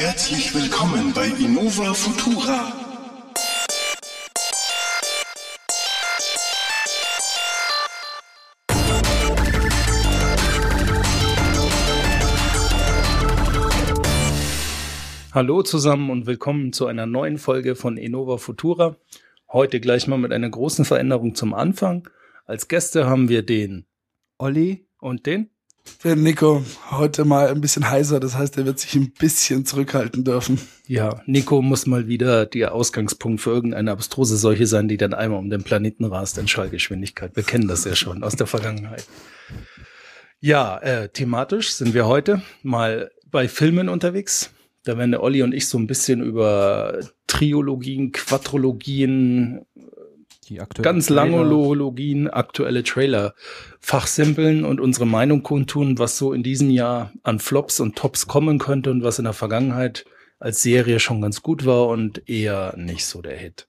Herzlich willkommen bei Innova Futura. Hallo zusammen und willkommen zu einer neuen Folge von Innova Futura. Heute gleich mal mit einer großen Veränderung zum Anfang. Als Gäste haben wir den Olli und den der Nico heute mal ein bisschen heiser, das heißt, er wird sich ein bisschen zurückhalten dürfen. Ja, Nico muss mal wieder der Ausgangspunkt für irgendeine abstruse Seuche sein, die dann einmal um den Planeten rast in Schallgeschwindigkeit. Wir kennen das ja schon aus der Vergangenheit. Ja, äh, thematisch sind wir heute mal bei Filmen unterwegs. Da werden der Olli und ich so ein bisschen über Triologien, Quadrologien, ganz lange Logologien, aktuelle Trailer fachsimpeln und unsere Meinung kundtun, was so in diesem Jahr an Flops und Tops kommen könnte und was in der Vergangenheit als Serie schon ganz gut war und eher nicht so der Hit.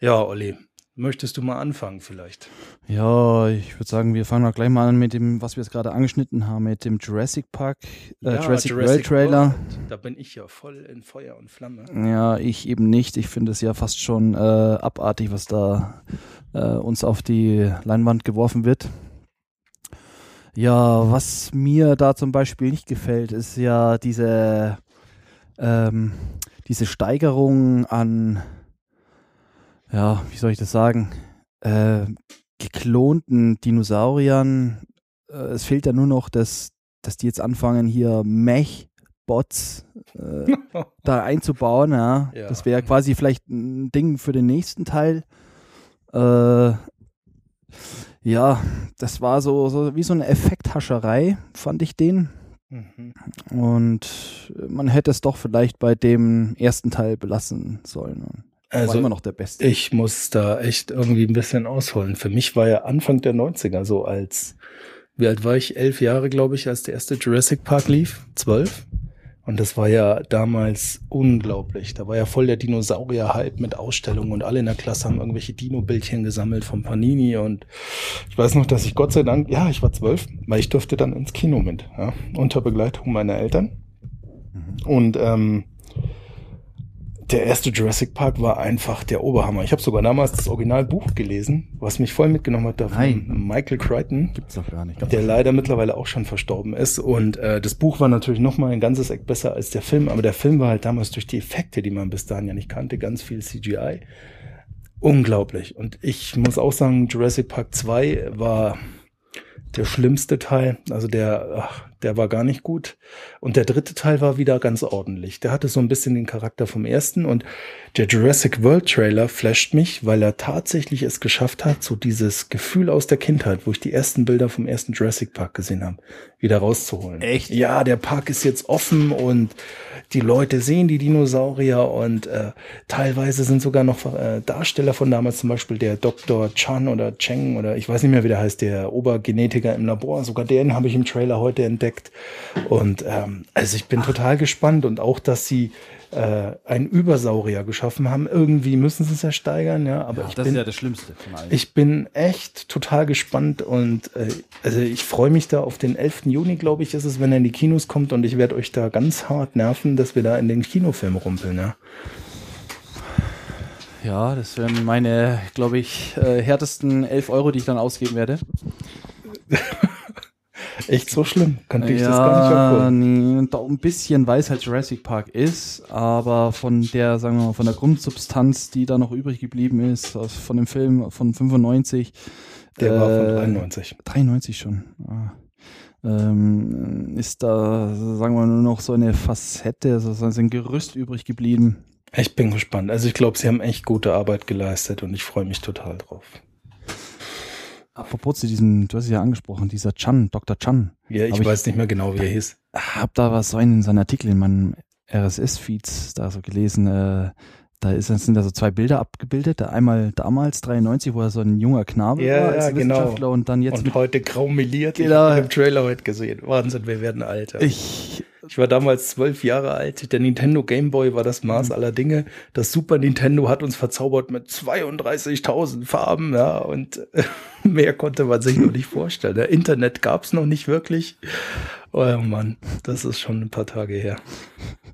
Ja, Olli, Möchtest du mal anfangen vielleicht? Ja, ich würde sagen, wir fangen auch gleich mal an mit dem, was wir jetzt gerade angeschnitten haben, mit dem Jurassic Park, äh, ja, Jurassic, Jurassic World Trailer. World. Da bin ich ja voll in Feuer und Flamme. Ja, ich eben nicht. Ich finde es ja fast schon äh, abartig, was da äh, uns auf die Leinwand geworfen wird. Ja, was mir da zum Beispiel nicht gefällt, ist ja diese, ähm, diese Steigerung an ja, wie soll ich das sagen, äh, geklonten Dinosauriern. Äh, es fehlt ja nur noch, dass, dass die jetzt anfangen, hier Mech-Bots äh, da einzubauen. Ja. ja. Das wäre quasi vielleicht ein Ding für den nächsten Teil. Äh, ja, das war so, so wie so eine Effekthascherei, fand ich den. Mhm. Und man hätte es doch vielleicht bei dem ersten Teil belassen sollen. Also war immer noch der Beste. Ich muss da echt irgendwie ein bisschen ausholen. Für mich war ja Anfang der 90er so als, wie alt war ich? Elf Jahre, glaube ich, als der erste Jurassic Park lief. Zwölf. Und das war ja damals unglaublich. Da war ja voll der Dinosaurier-Hype mit Ausstellungen und alle in der Klasse haben irgendwelche Dino-Bildchen gesammelt vom Panini. Und ich weiß noch, dass ich Gott sei Dank, ja, ich war zwölf, weil ich durfte dann ins Kino mit, ja, unter Begleitung meiner Eltern. Mhm. Und ähm, der erste Jurassic Park war einfach der Oberhammer. Ich habe sogar damals das Originalbuch gelesen, was mich voll mitgenommen hat, davon Nein. Michael Crichton. Gibt's doch gar nicht. Der leider mittlerweile auch schon verstorben ist. Und äh, das Buch war natürlich noch mal ein ganzes Eck besser als der Film, aber der Film war halt damals durch die Effekte, die man bis dahin ja nicht kannte, ganz viel CGI. Unglaublich. Und ich muss auch sagen, Jurassic Park 2 war der schlimmste Teil. Also der, ach, der war gar nicht gut. Und der dritte Teil war wieder ganz ordentlich. Der hatte so ein bisschen den Charakter vom ersten und der Jurassic World Trailer flasht mich, weil er tatsächlich es geschafft hat, so dieses Gefühl aus der Kindheit, wo ich die ersten Bilder vom ersten Jurassic Park gesehen habe, wieder rauszuholen. Echt? Ja, der Park ist jetzt offen und die Leute sehen die Dinosaurier und äh, teilweise sind sogar noch äh, Darsteller von damals, zum Beispiel der Dr. Chan oder Cheng oder ich weiß nicht mehr, wie der heißt, der Obergenetiker im Labor. Sogar den habe ich im Trailer heute entdeckt. Und ähm, also ich bin Ach. total gespannt und auch, dass sie äh, einen Übersaurier geschaffen haben. Irgendwie müssen sie es ja steigern, ja. Aber ja, ich das bin, ist ja das Schlimmste von allen. Ich bin echt total gespannt und äh, also ich freue mich da auf den 11. Juni, glaube ich, ist es, wenn er in die Kinos kommt und ich werde euch da ganz hart nerven, dass wir da in den Kinofilm rumpeln, ja. Ja, das wären meine, glaube ich, äh, härtesten 11 Euro, die ich dann ausgeben werde. Echt so schlimm? Könnte ich ja, das gar nicht abholen? Nee, ein bisschen weiß halt Jurassic Park ist, aber von der, sagen wir mal, von der Grundsubstanz, die da noch übrig geblieben ist, von dem Film von 95. Der äh, war von 93. 93 schon. Ah. Ähm, ist da, sagen wir mal, nur noch so eine Facette, also ein Gerüst übrig geblieben. Ich bin gespannt. Also ich glaube, sie haben echt gute Arbeit geleistet und ich freue mich total drauf. Apropos zu diesem, du hast es ja angesprochen, dieser Chan, Dr. Chan. Ja, ich weiß ich, nicht mehr genau, wie er hieß. Hab da was so in seinen Artikel in meinem RSS-Feeds da so gelesen, äh, da ist, sind da so zwei Bilder abgebildet. Einmal damals 93, wo er so ein junger Knabe ja, war als ja, genau. Wissenschaftler genau. und dann jetzt. Und heute graumeliert. Genau. Ich habe im Trailer heute gesehen. Wahnsinn, wir werden alt. Ich, ich war damals zwölf Jahre alt. Der Nintendo Game Boy war das Maß mhm. aller Dinge. Das Super Nintendo hat uns verzaubert mit 32.000 Farben, ja, und mehr konnte man sich noch nicht vorstellen. Der Internet gab's noch nicht wirklich. Oh Mann, das ist schon ein paar Tage her.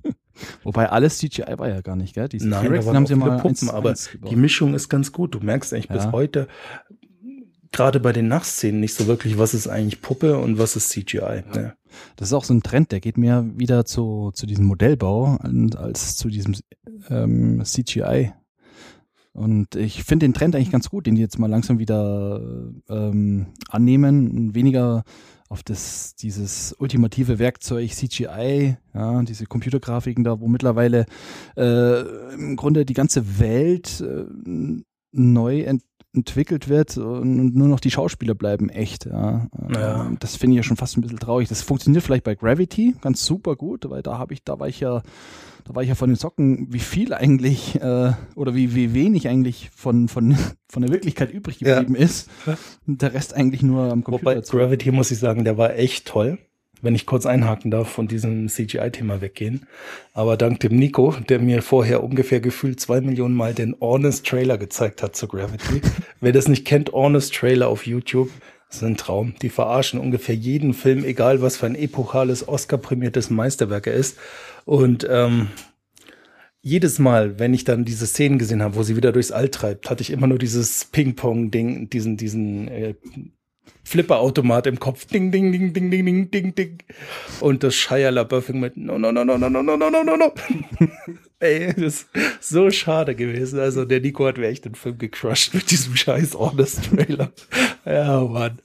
Wobei alles CGI war ja gar nicht, gell? Diese Nein, T-Rex, haben sie mal Puppen, eins- aber eins die Mischung ist ganz gut. Du merkst eigentlich bis Ja. heute, gerade bei den Nachtszenen, nicht so wirklich, was ist eigentlich Puppe und was ist CGI. Ne? Das ist auch so ein Trend, der geht mehr wieder zu, zu diesem Modellbau als zu diesem ähm, CGI. Und ich finde den Trend eigentlich ganz gut, den die jetzt mal langsam wieder ähm, annehmen und weniger auf das, dieses ultimative Werkzeug CGI, ja, diese Computergrafiken da, wo mittlerweile äh, im Grunde die ganze Welt äh, neu ent entwickelt wird und nur noch die Schauspieler bleiben echt. Ja. Ja. Ähm, Das finde ich ja schon fast ein bisschen traurig. Das funktioniert vielleicht bei Gravity ganz super gut, weil da habe ich, da war ich ja, da war ich ja von den Socken, wie viel eigentlich äh, oder wie, wie wenig eigentlich von, von, von der Wirklichkeit übrig Ja. geblieben ist. Und der Rest eigentlich nur am Computer. Wobei Gravity, muss ich sagen, der war echt toll. Wenn ich kurz einhaken darf, von diesem CGI-Thema weggehen. Aber dank dem Nico, der mir vorher ungefähr gefühlt zwei Millionen Mal den Honest Trailer gezeigt hat zu Gravity. Wer das nicht kennt, Honest Trailer auf YouTube, das ist ein Traum. Die verarschen ungefähr jeden Film, egal was für ein epochales, Oscar-prämiertes Meisterwerk er ist. Und ähm, jedes Mal, wenn ich dann diese Szenen gesehen habe, wo sie wieder durchs All treibt, hatte ich immer nur dieses Ping-Pong-Ding, diesen, diesen äh, Flipper-Automat im Kopf. Ding, ding, ding, ding, ding, ding, ding, ding. Und das Shia LaBeouf mit No, no, no, no, no, no, no, no, no, no, no. Ey, das ist so schade gewesen. Also der Nico hat mir echt den Film gecrushed mit diesem scheiß Honest-Trailer. Ja, Mann.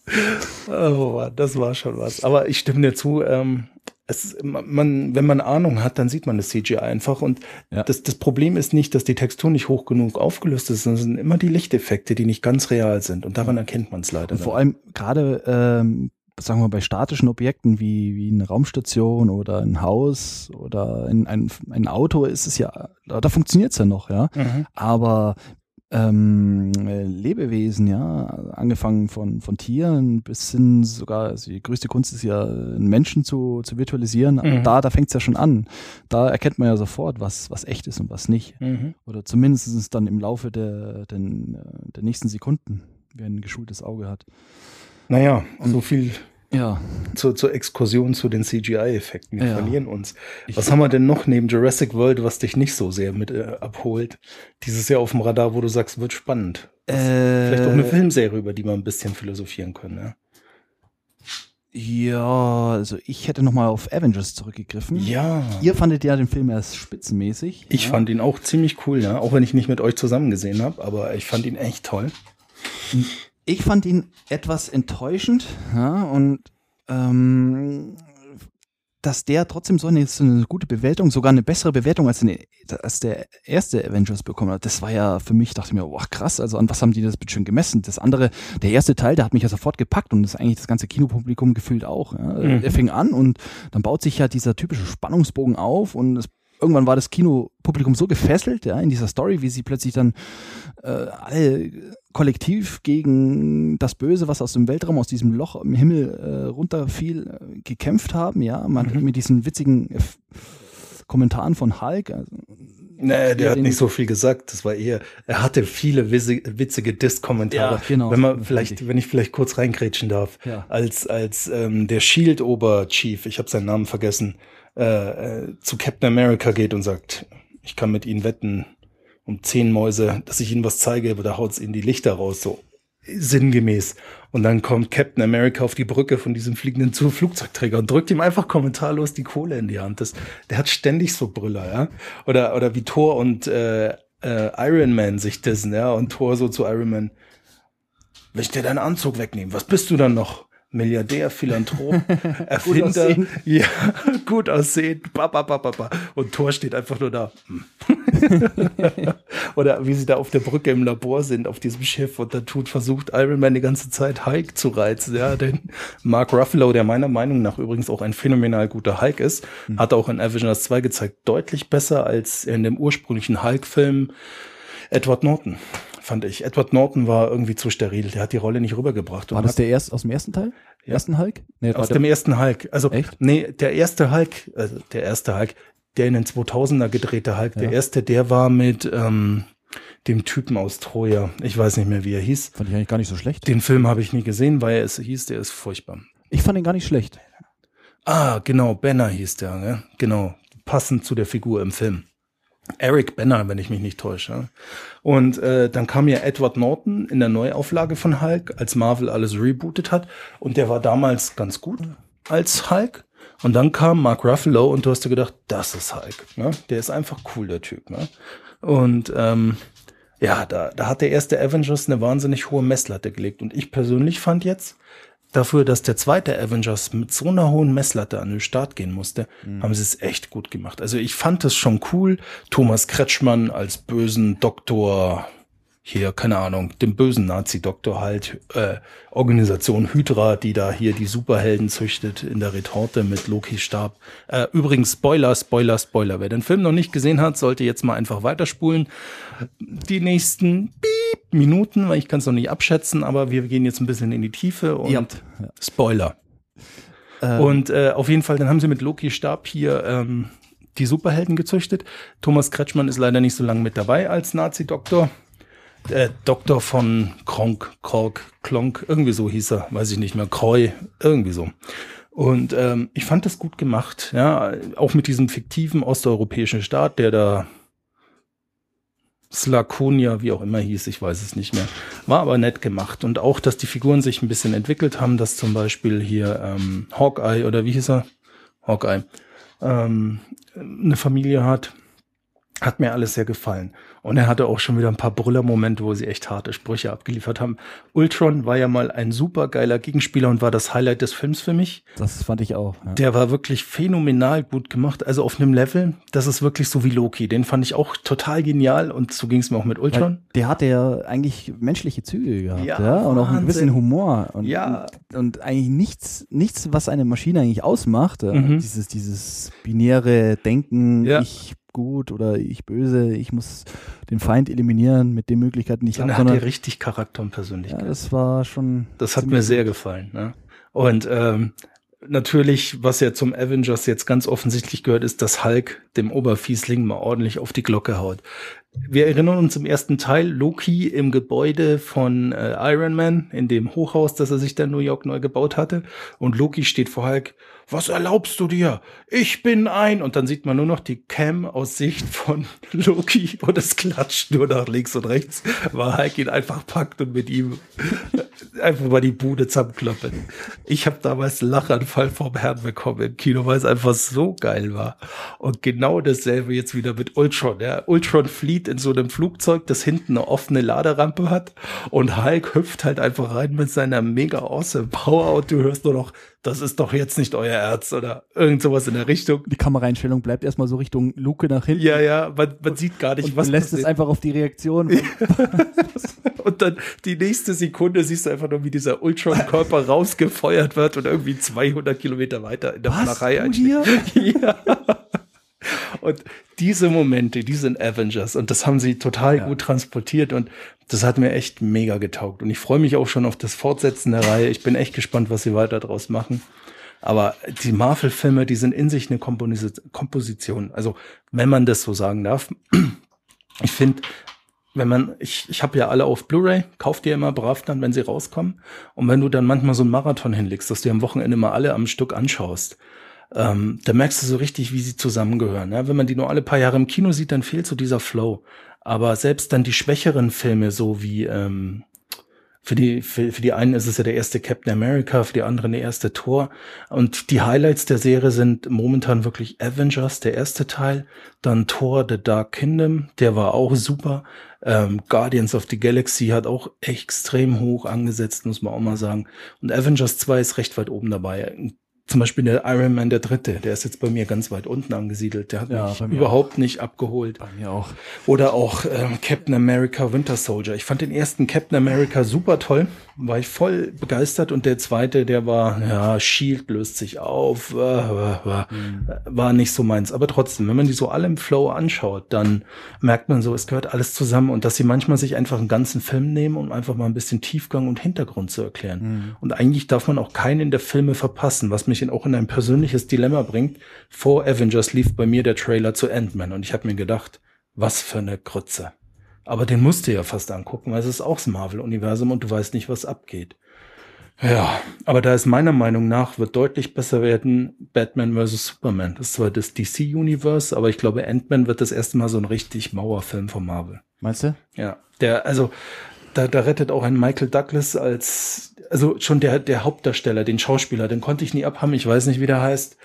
Oh Mann, das war schon was. Aber ich stimme dir zu, ähm, es, man, wenn man Ahnung hat, dann sieht man das CGI einfach. Und Ja. das, das Problem ist nicht, dass die Textur nicht hoch genug aufgelöst ist, sondern es sind immer die Lichteffekte, die nicht ganz real sind. Und daran erkennt man es leider. Und vor allem gerade, ähm, sagen wir bei statischen Objekten wie, wie eine Raumstation oder ein Haus oder ein, ein, ein Auto ist es ja, da, da funktioniert es ja noch, ja. Mhm. Aber ähm, äh, Lebewesen, ja, angefangen von, von Tieren bis hin sogar, also die größte Kunst ist ja, einen Menschen zu, zu virtualisieren. Mhm. Da, da fängt es ja schon an. Da erkennt man ja sofort, was, was echt ist und was nicht. Mhm. Oder zumindest dann im Laufe der, den, äh, der nächsten Sekunden, wer ein geschultes Auge hat. Naja, so viel Ja, zur, zur Exkursion zu den CGI-Effekten. Wir Ja. verlieren uns. Ich- Was haben wir denn noch neben Jurassic World, was dich nicht so sehr mit äh, abholt? Dieses Jahr auf dem Radar, wo du sagst, wird spannend. äh, Vielleicht auch eine Filmserie, über die wir ein bisschen philosophieren können. Ja, Ja, also ich hätte nochmal auf Avengers zurückgegriffen. ja. Ihr fandet ja den Film erst spitzenmäßig. Ich ja. fand ihn auch ziemlich cool, ja. Auch wenn ich nicht mit euch zusammen gesehen habe, aber ich fand ihn echt toll. Ich fand ihn etwas enttäuschend, ja, und ähm, dass der trotzdem so eine, so eine gute Bewertung, sogar eine bessere Bewertung als, eine, als der erste Avengers bekommen hat. Das war ja für mich, dachte ich mir, boah, krass, also an was haben die das bitte schön gemessen? Das andere, der erste Teil, der hat mich ja sofort gepackt und das eigentlich das ganze Kinopublikum gefühlt auch. Ja. Mhm. Er fing an und dann baut sich ja dieser typische Spannungsbogen auf und es irgendwann war das Kinopublikum so gefesselt, ja, in dieser Story, wie sie plötzlich dann äh, alle kollektiv gegen das Böse, was aus dem Weltraum, aus diesem Loch im Himmel äh, runterfiel, äh, gekämpft haben, ja, man Mhm. mit diesen witzigen äh, Kommentaren von Hulk, also, Nee, der hat nicht so viel gesagt. Das war eher, er hatte viele witzige Diss-Kommentare. Ja, genau. Wenn man vielleicht, wenn ich vielleicht kurz reingrätschen darf, Ja. als, als ähm, der Shield-Ober-Chief, ich habe seinen Namen vergessen, äh, äh, zu Captain America geht und sagt, ich kann mit ihnen wetten um zehn Mäuse, dass ich ihnen was zeige, aber da haut's ihnen die Lichter raus, so sinngemäß. Und dann kommt Captain America auf die Brücke von diesem fliegenden Flugzeugträger und drückt ihm einfach kommentarlos die Kohle in die Hand. Das, der hat ständig so Brüller, ja. Oder, oder wie Thor und äh, äh, Iron Man sich dissen, ja. Und Thor so zu Iron Man, will ich dir deinen Anzug wegnehmen? Was bist du dann noch? Milliardär, Philanthrop, Erfinder, aussehend. ja, gut aussehend, ba, ba, ba, ba, und Thor steht einfach nur da. Hm. Oder wie sie da auf der Brücke im Labor sind, auf diesem Schiff und da tut, versucht Iron Man die ganze Zeit Hulk zu reizen, ja, denn Mark Ruffalo, der meiner Meinung nach übrigens auch ein phänomenal guter Hulk ist, hat auch in Avengers 2 gezeigt, deutlich besser als in dem ursprünglichen Hulk-Film Edward Norton, fand ich. Edward Norton war irgendwie zu steril, der hat die Rolle nicht rübergebracht. war das der erst aus dem ersten Teil? Ja. Ersten Hulk? Nee, aus dem ersten Hulk. Also, Echt? nee, der erste Hulk, also der erste Hulk, der in den 2000er gedrehte Hulk, der Ja. erste, der war mit ähm, dem Typen aus Troja. Ich weiß nicht mehr, wie er hieß. fand ich eigentlich gar nicht so schlecht. Den Film habe ich nie gesehen, weil es hieß, der ist furchtbar. Ich fand ihn gar nicht schlecht. Ah, genau, Banner hieß der, ne? Genau. passend zu der Figur im Film. Eric Banner, wenn ich mich nicht täusche. Und äh, dann kam ja Edward Norton in der Neuauflage von Hulk, als Marvel alles rebootet hat. Und der war damals ganz gut als Hulk. Und dann kam Mark Ruffalo und du hast dir gedacht, das ist Hulk. Ne? Der ist einfach cool, der Typ. Ne? Und ähm, ja, da, da hat der erste Avengers eine wahnsinnig hohe Messlatte gelegt. Und ich persönlich fand jetzt, dafür, dass der zweite Avengers mit so einer hohen Messlatte an den Start gehen musste, mhm. haben sie es echt gut gemacht. Also ich fand es schon cool, Thomas Kretschmann als bösen Doktor hier, keine Ahnung, dem bösen Nazi-Doktor halt, äh, Organisation Hydra, die da hier die Superhelden züchtet in der Retorte mit Loki Stab. Äh, übrigens, Spoiler, Spoiler, Spoiler. Wer den Film noch nicht gesehen hat, sollte jetzt mal einfach weiterspulen. Die nächsten Piep Minuten, weil ich kann es noch nicht abschätzen, aber wir gehen jetzt ein bisschen in die Tiefe und ja. Spoiler. Ähm. Und äh, auf jeden Fall, dann haben sie mit Loki Stab hier ähm, die Superhelden gezüchtet. Thomas Kretschmann ist leider nicht so lange mit dabei als Nazi-Doktor äh, Doktor von Kronk, Kork, Klonk, irgendwie so hieß er, weiß ich nicht mehr, Kreu, irgendwie so. Und ähm, ich fand das gut gemacht, ja, auch mit diesem fiktiven osteuropäischen Staat, der da Slakonia, wie auch immer hieß, ich weiß es nicht mehr. War aber nett gemacht. Und auch, dass die Figuren sich ein bisschen entwickelt haben, dass zum Beispiel hier ähm, Hawkeye oder wie hieß er? Hawkeye, ähm, eine Familie hat, hat mir alles sehr gefallen. Und er hatte auch schon wieder ein paar Brüller-Momente, wo sie echt harte Sprüche abgeliefert haben. Ultron war ja mal ein super geiler Gegenspieler und war das Highlight des Films für mich. Das fand ich auch. Ja. Der war wirklich phänomenal gut gemacht. Also auf einem Level, das ist wirklich so wie Loki. Den fand ich auch total genial und so ging es mir auch mit Ultron. Weil der hatte ja eigentlich menschliche Züge gehabt, ja, ja? und auch ein bisschen Humor. Und, ja. Und, und, eigentlich nichts, nichts, was eine Maschine eigentlich ausmacht. Mhm. Dieses, dieses binäre Denken, ja. ich gut oder ich böse, ich muss den Feind eliminieren mit den Möglichkeiten, die ich habe. hat richtig Charakter und Persönlichkeit. Ja, das war schon. Das hat mir sehr gefallen. Ne? Und ähm, natürlich, was ja zum Avengers jetzt ganz offensichtlich gehört, ist, dass Hulk dem Oberfiesling mal ordentlich auf die Glocke haut. Wir erinnern uns im ersten Teil Loki im Gebäude von äh, Iron Man, in dem Hochhaus, das er sich da in New York neu gebaut hatte. Und Loki steht vor Hulk was erlaubst du dir? Ich bin ein. Und dann sieht man nur noch die Cam aus Sicht von Loki und es klatscht nur nach links und rechts, weil Hulk ihn einfach packt und mit ihm einfach mal die Bude zusammenklappen. Ich habe damals einen Lachanfall vom Herrn bekommen im Kino, weil es einfach so geil war. Und genau dasselbe jetzt wieder mit Ultron. Ja. Ultron flieht in so einem Flugzeug, das hinten eine offene Laderampe hat und Hulk hüpft halt einfach rein mit seiner mega awesome Power und du hörst nur noch das ist doch jetzt nicht euer Herz oder irgend sowas in der Richtung. Die Kameraeinstellung bleibt erstmal so Richtung Luke nach hinten. Ja, ja, man, man sieht gar nicht, und was lässt passiert. es einfach auf die Reaktion. und dann die nächste Sekunde siehst du einfach nur, wie dieser Ultron-Körper rausgefeuert wird und irgendwie 200 Kilometer weiter in der Malerei einsteht. ja. Und diese Momente, die sind Avengers und das haben sie total ja. gut transportiert und das hat mir echt mega getaugt. Und ich freue mich auch schon auf das Fortsetzen der Reihe. Ich bin echt gespannt, was sie weiter draus machen. Aber die Marvel-Filme, die sind in sich eine Komposition. Also, wenn man das so sagen darf. Ich finde, wenn man, ich, ich habe ja alle auf Blu-ray, kauft die immer brav dann, wenn sie rauskommen. Und wenn du dann manchmal so einen Marathon hinlegst, dass du am Wochenende mal alle am Stück anschaust, ähm, da merkst du so richtig, wie sie zusammengehören. Ja? Wenn man die nur alle paar Jahre im Kino sieht, dann fehlt so dieser Flow. Aber selbst dann die schwächeren Filme, so wie ähm, für die, für, für die einen ist es ja der erste Captain America, für die anderen der erste Thor. Und die Highlights der Serie sind momentan wirklich Avengers, der erste Teil, dann Thor, The Dark Kingdom, der war auch super. Ähm, Guardians of the Galaxy hat auch extrem hoch angesetzt, muss man auch mal sagen. Und Avengers 2 ist recht weit oben dabei zum Beispiel der Iron Man der Dritte, der ist jetzt bei mir ganz weit unten angesiedelt. Der hat ja, mich überhaupt auch. nicht abgeholt. Bei mir auch. Oder auch ähm, Captain America Winter Soldier. Ich fand den ersten Captain America super toll, war ich voll begeistert. Und der zweite, der war, ja, Shield löst sich auf, äh, äh, mhm. war nicht so meins. Aber trotzdem, wenn man die so alle im Flow anschaut, dann merkt man so, es gehört alles zusammen und dass sie manchmal sich einfach einen ganzen Film nehmen, um einfach mal ein bisschen Tiefgang und Hintergrund zu erklären. Mhm. Und eigentlich darf man auch keinen der Filme verpassen, was mich mich auch in ein persönliches Dilemma bringt. Vor Avengers lief bei mir der Trailer zu Ant-Man und ich habe mir gedacht, was für eine Krütze. Aber den musst du ja fast angucken, weil es ist auch das Marvel-Universum und du weißt nicht, was abgeht. Ja, aber da ist meiner Meinung nach, wird deutlich besser werden Batman vs. Superman. Das ist zwar das DC-Universe, aber ich glaube, Ant-Man wird das erste Mal so ein richtig Mauerfilm von Marvel. Meinst du? Ja, der, also, da, da rettet auch ein Michael Douglas als, also schon der, der Hauptdarsteller, den Schauspieler, den konnte ich nie abhaben, ich weiß nicht, wie der heißt.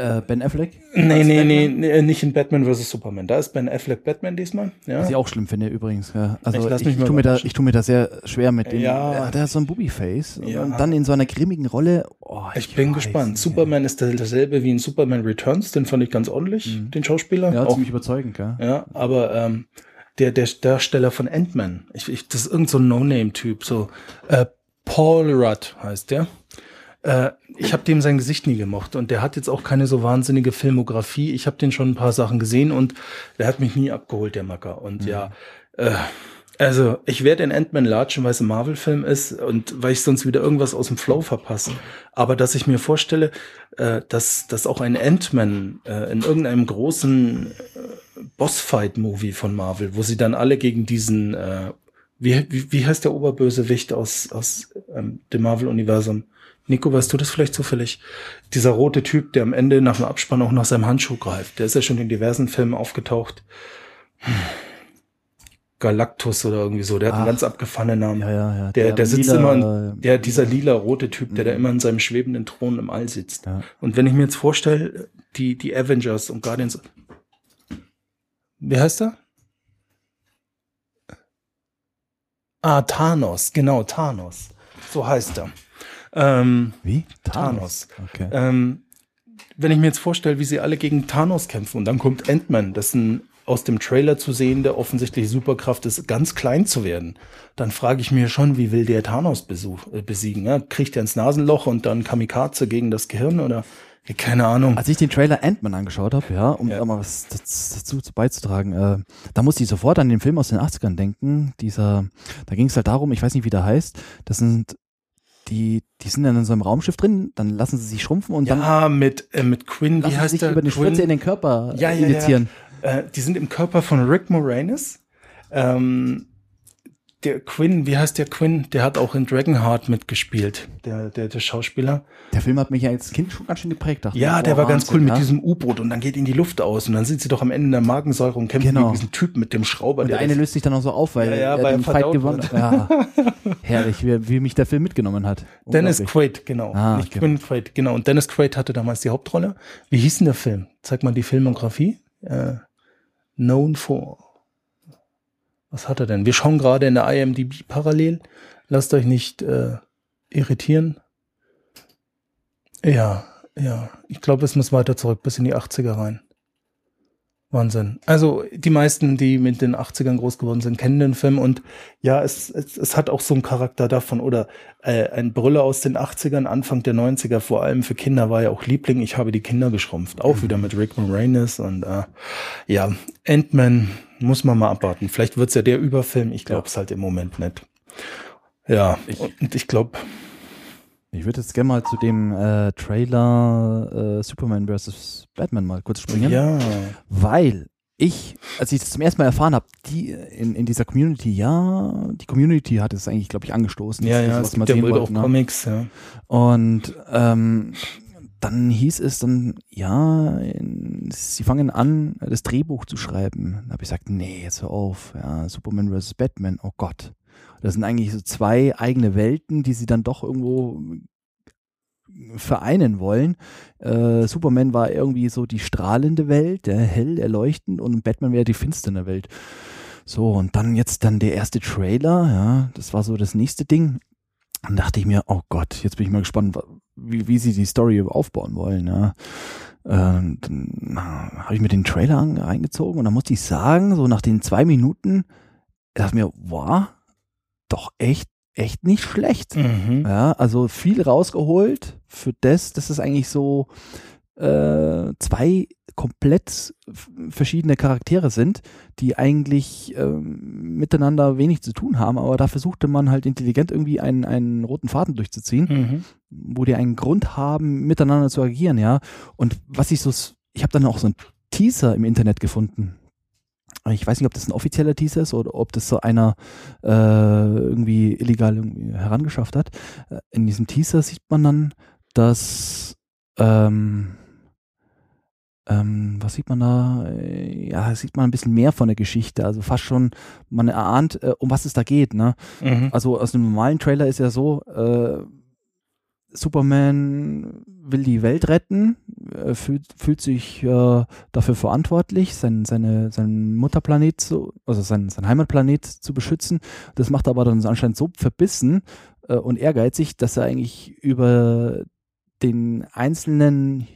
Äh, ben Affleck? Nee, nee, nee, nee, nicht in Batman vs. Superman. Da ist Ben Affleck Batman diesmal. Ja. Was ich auch schlimm finde übrigens. Ja. Also Ich ich, mal tue mir da, ich tue mir da sehr schwer mit dem. Ja. Der hat so ein Booby-Face. Ja. Und dann in so einer grimmigen Rolle. Oh, Ich bin weiß gespannt. nicht. Superman ist der- derselbe wie in Superman Returns, den fand ich ganz ordentlich, Mhm. den Schauspieler. Ja, Auch, ziemlich überzeugend, gell? ja aber ähm, der, der Darsteller von Ant-Man, ich, ich, das ist irgend so ein No-Name-Typ, so äh, Paul Rudd heißt der. Äh, ich habe dem sein Gesicht nie gemocht und der hat jetzt auch keine so wahnsinnige Filmografie. Ich habe den schon ein paar Sachen gesehen und der hat mich nie abgeholt, der Macker. Und ja, äh, also ich werde in Ant-Man latschen, weil es ein Marvel-Film ist und weil ich sonst wieder irgendwas aus dem Flow verpasse. Aber dass ich mir vorstelle, äh, dass, dass auch ein Ant-Man äh, in irgendeinem großen äh, Bossfight-Movie von Marvel, wo sie dann alle gegen diesen, äh, wie, wie, wie heißt der Oberbösewicht aus, aus ähm, dem Marvel-Universum? Nico, weißt du das vielleicht zufällig? Dieser rote Typ, der am Ende nach dem Abspann auch nach seinem Handschuh greift, der ist ja schon in diversen Filmen aufgetaucht. Hm. Galactus oder irgendwie so, der hat einen Ach. ganz abgefahrenen Namen. Ja, ja, ja. Der, der sitzt lila, immer, in, der, dieser lila rote Typ, der da Mhm. immer in seinem schwebenden Thron im All sitzt. Ja. Und wenn ich mir jetzt vorstelle, die, die Avengers und Guardians. Wie heißt er? Ah, Thanos, genau, Thanos. So heißt er. Ähm, Wie? Thanos. Okay. ähm, wenn ich mir jetzt vorstelle, wie sie alle gegen Thanos kämpfen und dann kommt Ant-Man, das ist ein aus dem Trailer zu sehende offensichtliche Superkraft ist, ganz klein zu werden, dann frage ich mir schon, wie will der Thanos besuch, äh, besiegen? Ja? Kriegt er ins Nasenloch und dann Kamikaze gegen das Gehirn oder keine Ahnung. Als ich den Trailer Ant-Man angeschaut habe, ja, um Ja. da mal was dazu zu- beizutragen, äh, da musste ich sofort an den Film aus den 80ern denken. Dieser, da ging es halt darum, ich weiß nicht, wie der heißt, das sind die, die sind dann in so einem Raumschiff drin, dann lassen sie sich schrumpfen und dann ja, mit, äh, mit Quinn, wie lassen sie heißt sich der? über eine Spritze in den Körper Ja, ja, ja. injizieren. Äh, die sind im Körper von Rick Moranis. Ähm, der Quinn, wie heißt der Quinn? Der hat auch in Dragonheart mitgespielt, der, der, der Schauspieler. Der Film hat mich ja als Kind schon ganz schön geprägt. Dachte Ja, der oh, war ganz Wahnsinn, cool mit ja. diesem U-Boot und dann geht ihn die Luft aus und dann sind sie doch am Ende in der Magensäure und kämpfen Genau. gegen diesen Typ mit dem Schrauber. Und der eine löst sich dann auch so auf, weil Ja, ja, er den er Fight gewonnen hat. Ja, herrlich, wie, wie mich der Film mitgenommen hat. Dennis. Quaid, genau. Ah, Nicht okay. Quinn Quaid, genau. Und Dennis Quaid hatte damals die Hauptrolle. Wie hieß denn der Film? Zeig mal die Filmografie. Äh, known for. Was hat er denn? Wir schauen gerade in der IMDb parallel. Lasst euch nicht äh, irritieren. Ja, ja. Ich glaube, es muss weiter zurück, bis in die 80er rein. Wahnsinn. Also die meisten, die mit den 80ern groß geworden sind, kennen den Film und ja, es, es, es hat auch so einen Charakter davon oder äh, ein Brüller aus den 80ern, Anfang der 90er, vor allem für Kinder war ja auch Liebling. Ich habe die Kinder geschrumpft, auch wieder mit Rick Moranis und äh, ja, Ant-Man muss man mal abwarten. Vielleicht wird's ja der Überfilm, ich glaube es halt im Moment nicht. Ja, Ich- und ich glaube, Ich würde jetzt gerne mal zu dem äh, Trailer äh, Superman vs. Batman mal kurz springen. ja, Weil ich, als ich das zum ersten Mal erfahren habe, die in, in dieser Community, ja, die Community hat es eigentlich, glaube ich, angestoßen. ja, die ja, sowas es gibt ja wohl auch ne? Comics, ja. Und ähm, dann hieß es dann, ja, sie fangen an, das Drehbuch zu schreiben. Da habe ich gesagt, nee, jetzt hör auf. Ja, Superman vs. Batman, oh Gott. Das sind eigentlich so zwei eigene Welten, die sie dann doch irgendwo vereinen wollen. Äh, Superman war irgendwie so die strahlende Welt, der hell erleuchtend und Batman wäre die finstere Welt. So, und dann jetzt dann der erste Trailer, ja, das war so das nächste Ding. Dann dachte ich mir, oh Gott, jetzt bin ich mal gespannt, wie, wie sie die Story aufbauen wollen. Ja. Ähm, dann habe ich mir den Trailer an, reingezogen und dann musste ich sagen, so nach den zwei Minuten, dachte mir, wow, doch echt, echt nicht schlecht. Mhm. Ja, also viel rausgeholt für das, dass es eigentlich so äh, zwei komplett verschiedene Charaktere sind, die eigentlich ähm, miteinander wenig zu tun haben, aber da versuchte man halt intelligent irgendwie einen, einen roten Faden durchzuziehen, Mhm. wo die einen Grund haben, miteinander zu agieren, ja. Und was ich so, ich habe dann auch so einen Teaser im Internet gefunden. ich weiß nicht, ob das ein offizieller Teaser ist oder ob das so einer äh, irgendwie illegal irgendwie herangeschafft hat. Äh, In diesem Teaser sieht man dann, dass ähm, ähm, was sieht man da? Äh, Ja, sieht man ein bisschen mehr von der Geschichte. Also fast schon, man erahnt, äh, um was es da geht. Ne? Mhm. Also aus einem normalen Trailer ist ja so, äh, Superman will die Welt retten, äh, fühlt, fühlt sich äh, dafür verantwortlich, sein, seine, seinen Mutterplanet, zu, also sein, sein Heimatplanet zu beschützen. Das macht er aber dann anscheinend so verbissen äh, und ehrgeizig, dass er eigentlich über den Einzelnen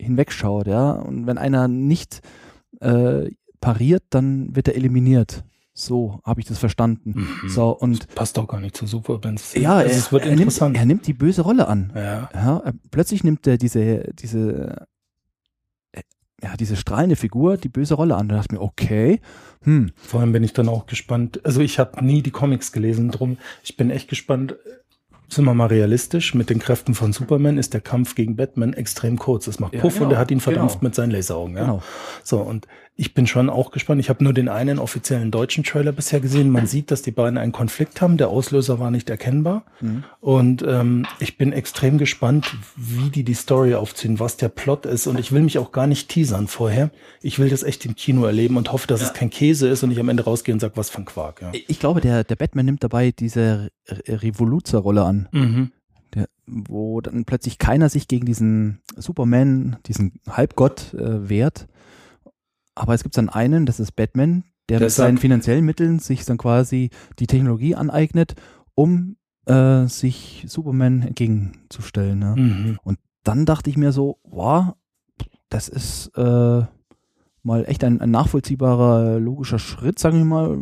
hinwegschaut, ja. Und wenn einer nicht äh, pariert, dann wird er eliminiert. So habe ich das verstanden. Mhm. So, und Passt doch gar nicht zu Supermans. ja, also er, es wird er, nimmt, interessant. er nimmt die böse Rolle an. ja. Ja, er, plötzlich nimmt er diese, diese, äh, ja, diese strahlende Figur die böse Rolle an. Da dachte ich mir, okay, hm, Vor allem bin ich dann auch gespannt. Also ich habe nie die Comics gelesen, drum ich bin echt gespannt. Sind wir mal realistisch, mit den Kräften von Superman ist der Kampf gegen Batman extrem kurz. Es macht Ja, Puff genau, und er hat ihn verdampft genau. mit seinen Laseraugen. Ja? genau. So, und ich bin schon auch gespannt. Ich habe nur den einen offiziellen deutschen Trailer bisher gesehen. Man sieht, dass die beiden einen Konflikt haben. Der Auslöser war nicht erkennbar. Mhm. Und ähm, ich bin extrem gespannt, wie die die Story aufziehen, was der Plot ist. Und ich will mich auch gar nicht teasern vorher. Ich will das echt im Kino erleben und hoffe, dass es kein Käse ist und ich am Ende rausgehe und sage, was für ein Quark. Ja. Ich glaube, der, der Batman nimmt dabei diese Re- Revoluzer-Rolle an, Mhm. der, wo dann plötzlich keiner sich gegen diesen Superman, diesen Halbgott äh, wehrt. Aber es gibt dann einen, das ist Batman, der mit Deshalb- seinen finanziellen Mitteln sich dann quasi die Technologie aneignet, um äh, sich Superman entgegenzustellen. Ne? Mhm. dann dachte ich mir so, wow, das ist äh, mal echt ein, ein nachvollziehbarer, logischer Schritt, sagen wir mal.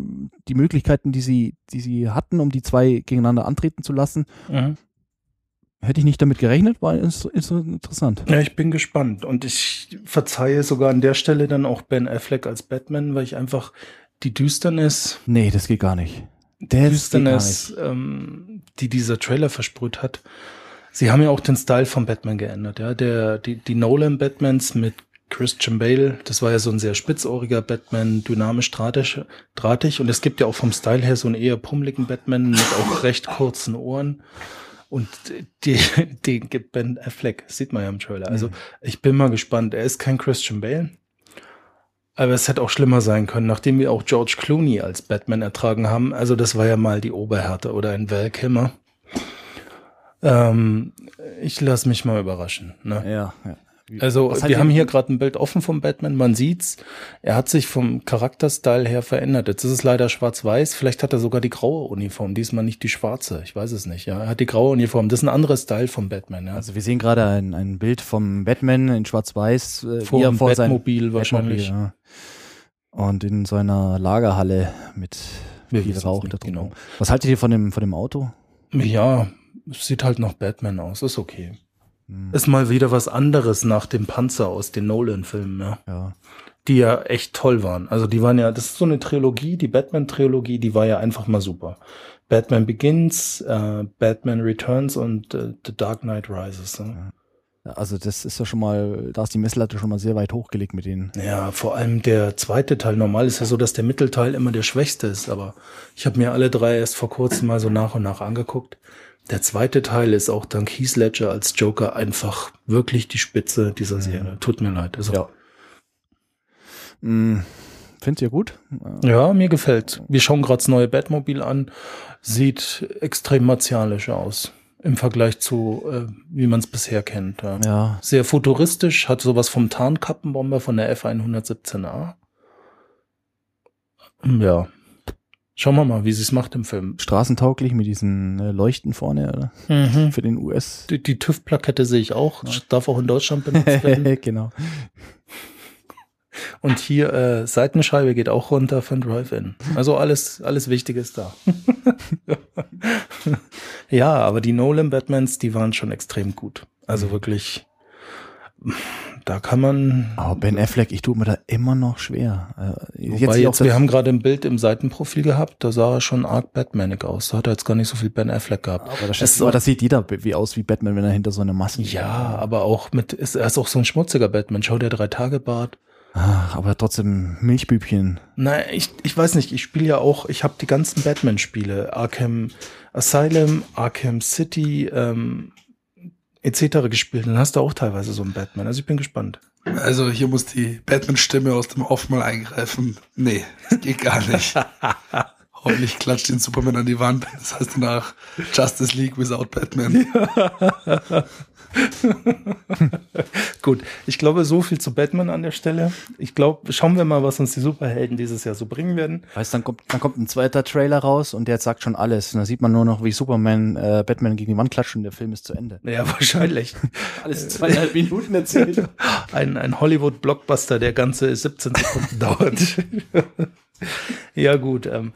Die Möglichkeiten, die sie, die sie hatten, um die zwei gegeneinander antreten zu lassen, Mhm. Hätte ich nicht damit gerechnet, war ist, ist interessant. Ja, ich bin gespannt. Und ich verzeihe sogar an der Stelle dann auch Ben Affleck als Batman, weil ich einfach die Düsternis, Nee, das geht gar nicht. gar Düsternis, ähm, die dieser Trailer versprüht hat. Sie haben ja auch den Style von Batman geändert, ja. Der, die, die Nolan Batmans mit Christian Bale, das war ja so ein sehr spitzohriger Batman, dynamisch drahtig, drahtig. Und es gibt ja auch vom Style her so einen eher pummeligen Batman mit auch recht kurzen Ohren. Und die, den gibt Ben Affleck, sieht man ja im Trailer. Also ich bin mal gespannt. Er ist kein Christian Bale. Aber es hätte auch schlimmer sein können, nachdem wir auch George Clooney als Batman ertragen haben. Also das war ja mal die Oberhärte oder ein Val Kilmer. Ähm, ich lasse mich mal überraschen. Ne? Ja, ja. Also wir ihn- haben hier gerade ein Bild offen vom Batman. Man sieht's. Er hat sich vom Charakterstyle her verändert. Jetzt ist es leider schwarz-weiß. Vielleicht hat er sogar die graue Uniform. Diesmal nicht die schwarze. Ich weiß es nicht. Ja, er hat die graue Uniform. Das ist ein anderer Style vom Batman. Ja. Also wir sehen gerade ein, ein Bild vom Batman in Schwarz-Weiß, äh, Vor dem vor seinem Batmobil wahrscheinlich. Batmobil, ja. Und in so einer Lagerhalle mit Wir viel Rauch nicht da drum. genau. Was haltet ihr von dem, von dem Auto? Ja, es sieht halt noch Batman aus. Ist okay. Hm, Ist mal wieder was anderes nach dem Panzer aus den Nolan-Filmen, ja. ja. Die ja echt toll waren. Also die waren ja, das ist so eine Trilogie, die Batman-Trilogie, die war ja einfach mal super. Batman Begins, äh, Batman Returns und äh, The Dark Knight Rises. Ne? Also das ist ja schon mal, da ist die Messlatte schon mal sehr weit hochgelegt mit denen. Ja, vor allem der zweite Teil. Normal ist ja so, dass der Mittelteil immer der schwächste ist, aber ich habe mir alle drei erst vor kurzem mal so nach und nach angeguckt. Der zweite Teil ist auch dank Heath Ledger als Joker einfach wirklich die Spitze dieser Serie. Tut mir leid. Also, Ja. Hm, Findet ihr gut? Ja, mir gefällt. Wir schauen gerade das neue Batmobil an. Sieht extrem martialisch aus im Vergleich zu, äh, wie man es bisher kennt. Ja. Ja. Sehr futuristisch, hat sowas vom Tarnkappenbomber von der F117A. Ja. Schauen wir mal, wie sie es macht im Film. Straßentauglich mit diesen äh, Leuchten vorne oder? für den US. Die, die TÜV-Plakette sehe ich auch. Darf auch in Deutschland benutzt werden. genau. Und hier äh, Seitenscheibe geht auch runter von Drive-In. Also alles, alles Wichtiges da. ja, aber die Nolan Batmans, die waren schon extrem gut. Also wirklich, da kann man. Aber Ben Affleck, ich tue mir da immer noch schwer. Äh, Wobei jetzt, jetzt, auch wir haben gerade ein Bild im Seitenprofil gehabt, da sah er schon arg Batmanig aus. Da hat er jetzt gar nicht so viel Ben Affleck gehabt. aber das, ist aber das sieht jeder wie aus wie Batman, wenn er hinter so einer Maske Ja, aber auch mit, ist, er ist auch so ein schmutziger Batman. Schau, der Drei-Tage-Bart. Ach, aber trotzdem Milchbübchen. Nein, ich, ich weiß nicht, ich spiele ja auch, ich habe die ganzen Batman-Spiele, Arkham Asylum, Arkham City, ähm, etc. gespielt. Dann hast du auch teilweise so einen Batman. Also ich bin gespannt. Also hier muss die Batman-Stimme aus dem Off mal eingreifen. Nee, das geht gar nicht. Hoffentlich klatscht den Superman an die Wand. Das heißt danach Justice League without Batman. Gut, ich glaube, so viel zu Batman an der Stelle. Ich glaube, schauen wir mal, was uns die Superhelden dieses Jahr so bringen werden. Weißt, dann kommt, dann kommt ein zweiter Trailer raus und der sagt schon alles. Und da sieht man nur noch, wie Superman äh, Batman gegen die Wand klatscht und der Film ist zu Ende. Ja, wahrscheinlich. Alles zweieinhalb Minuten erzählt. Ein, ein Hollywood-Blockbuster, der ganze 17 Sekunden dauert. ja, gut. Ähm,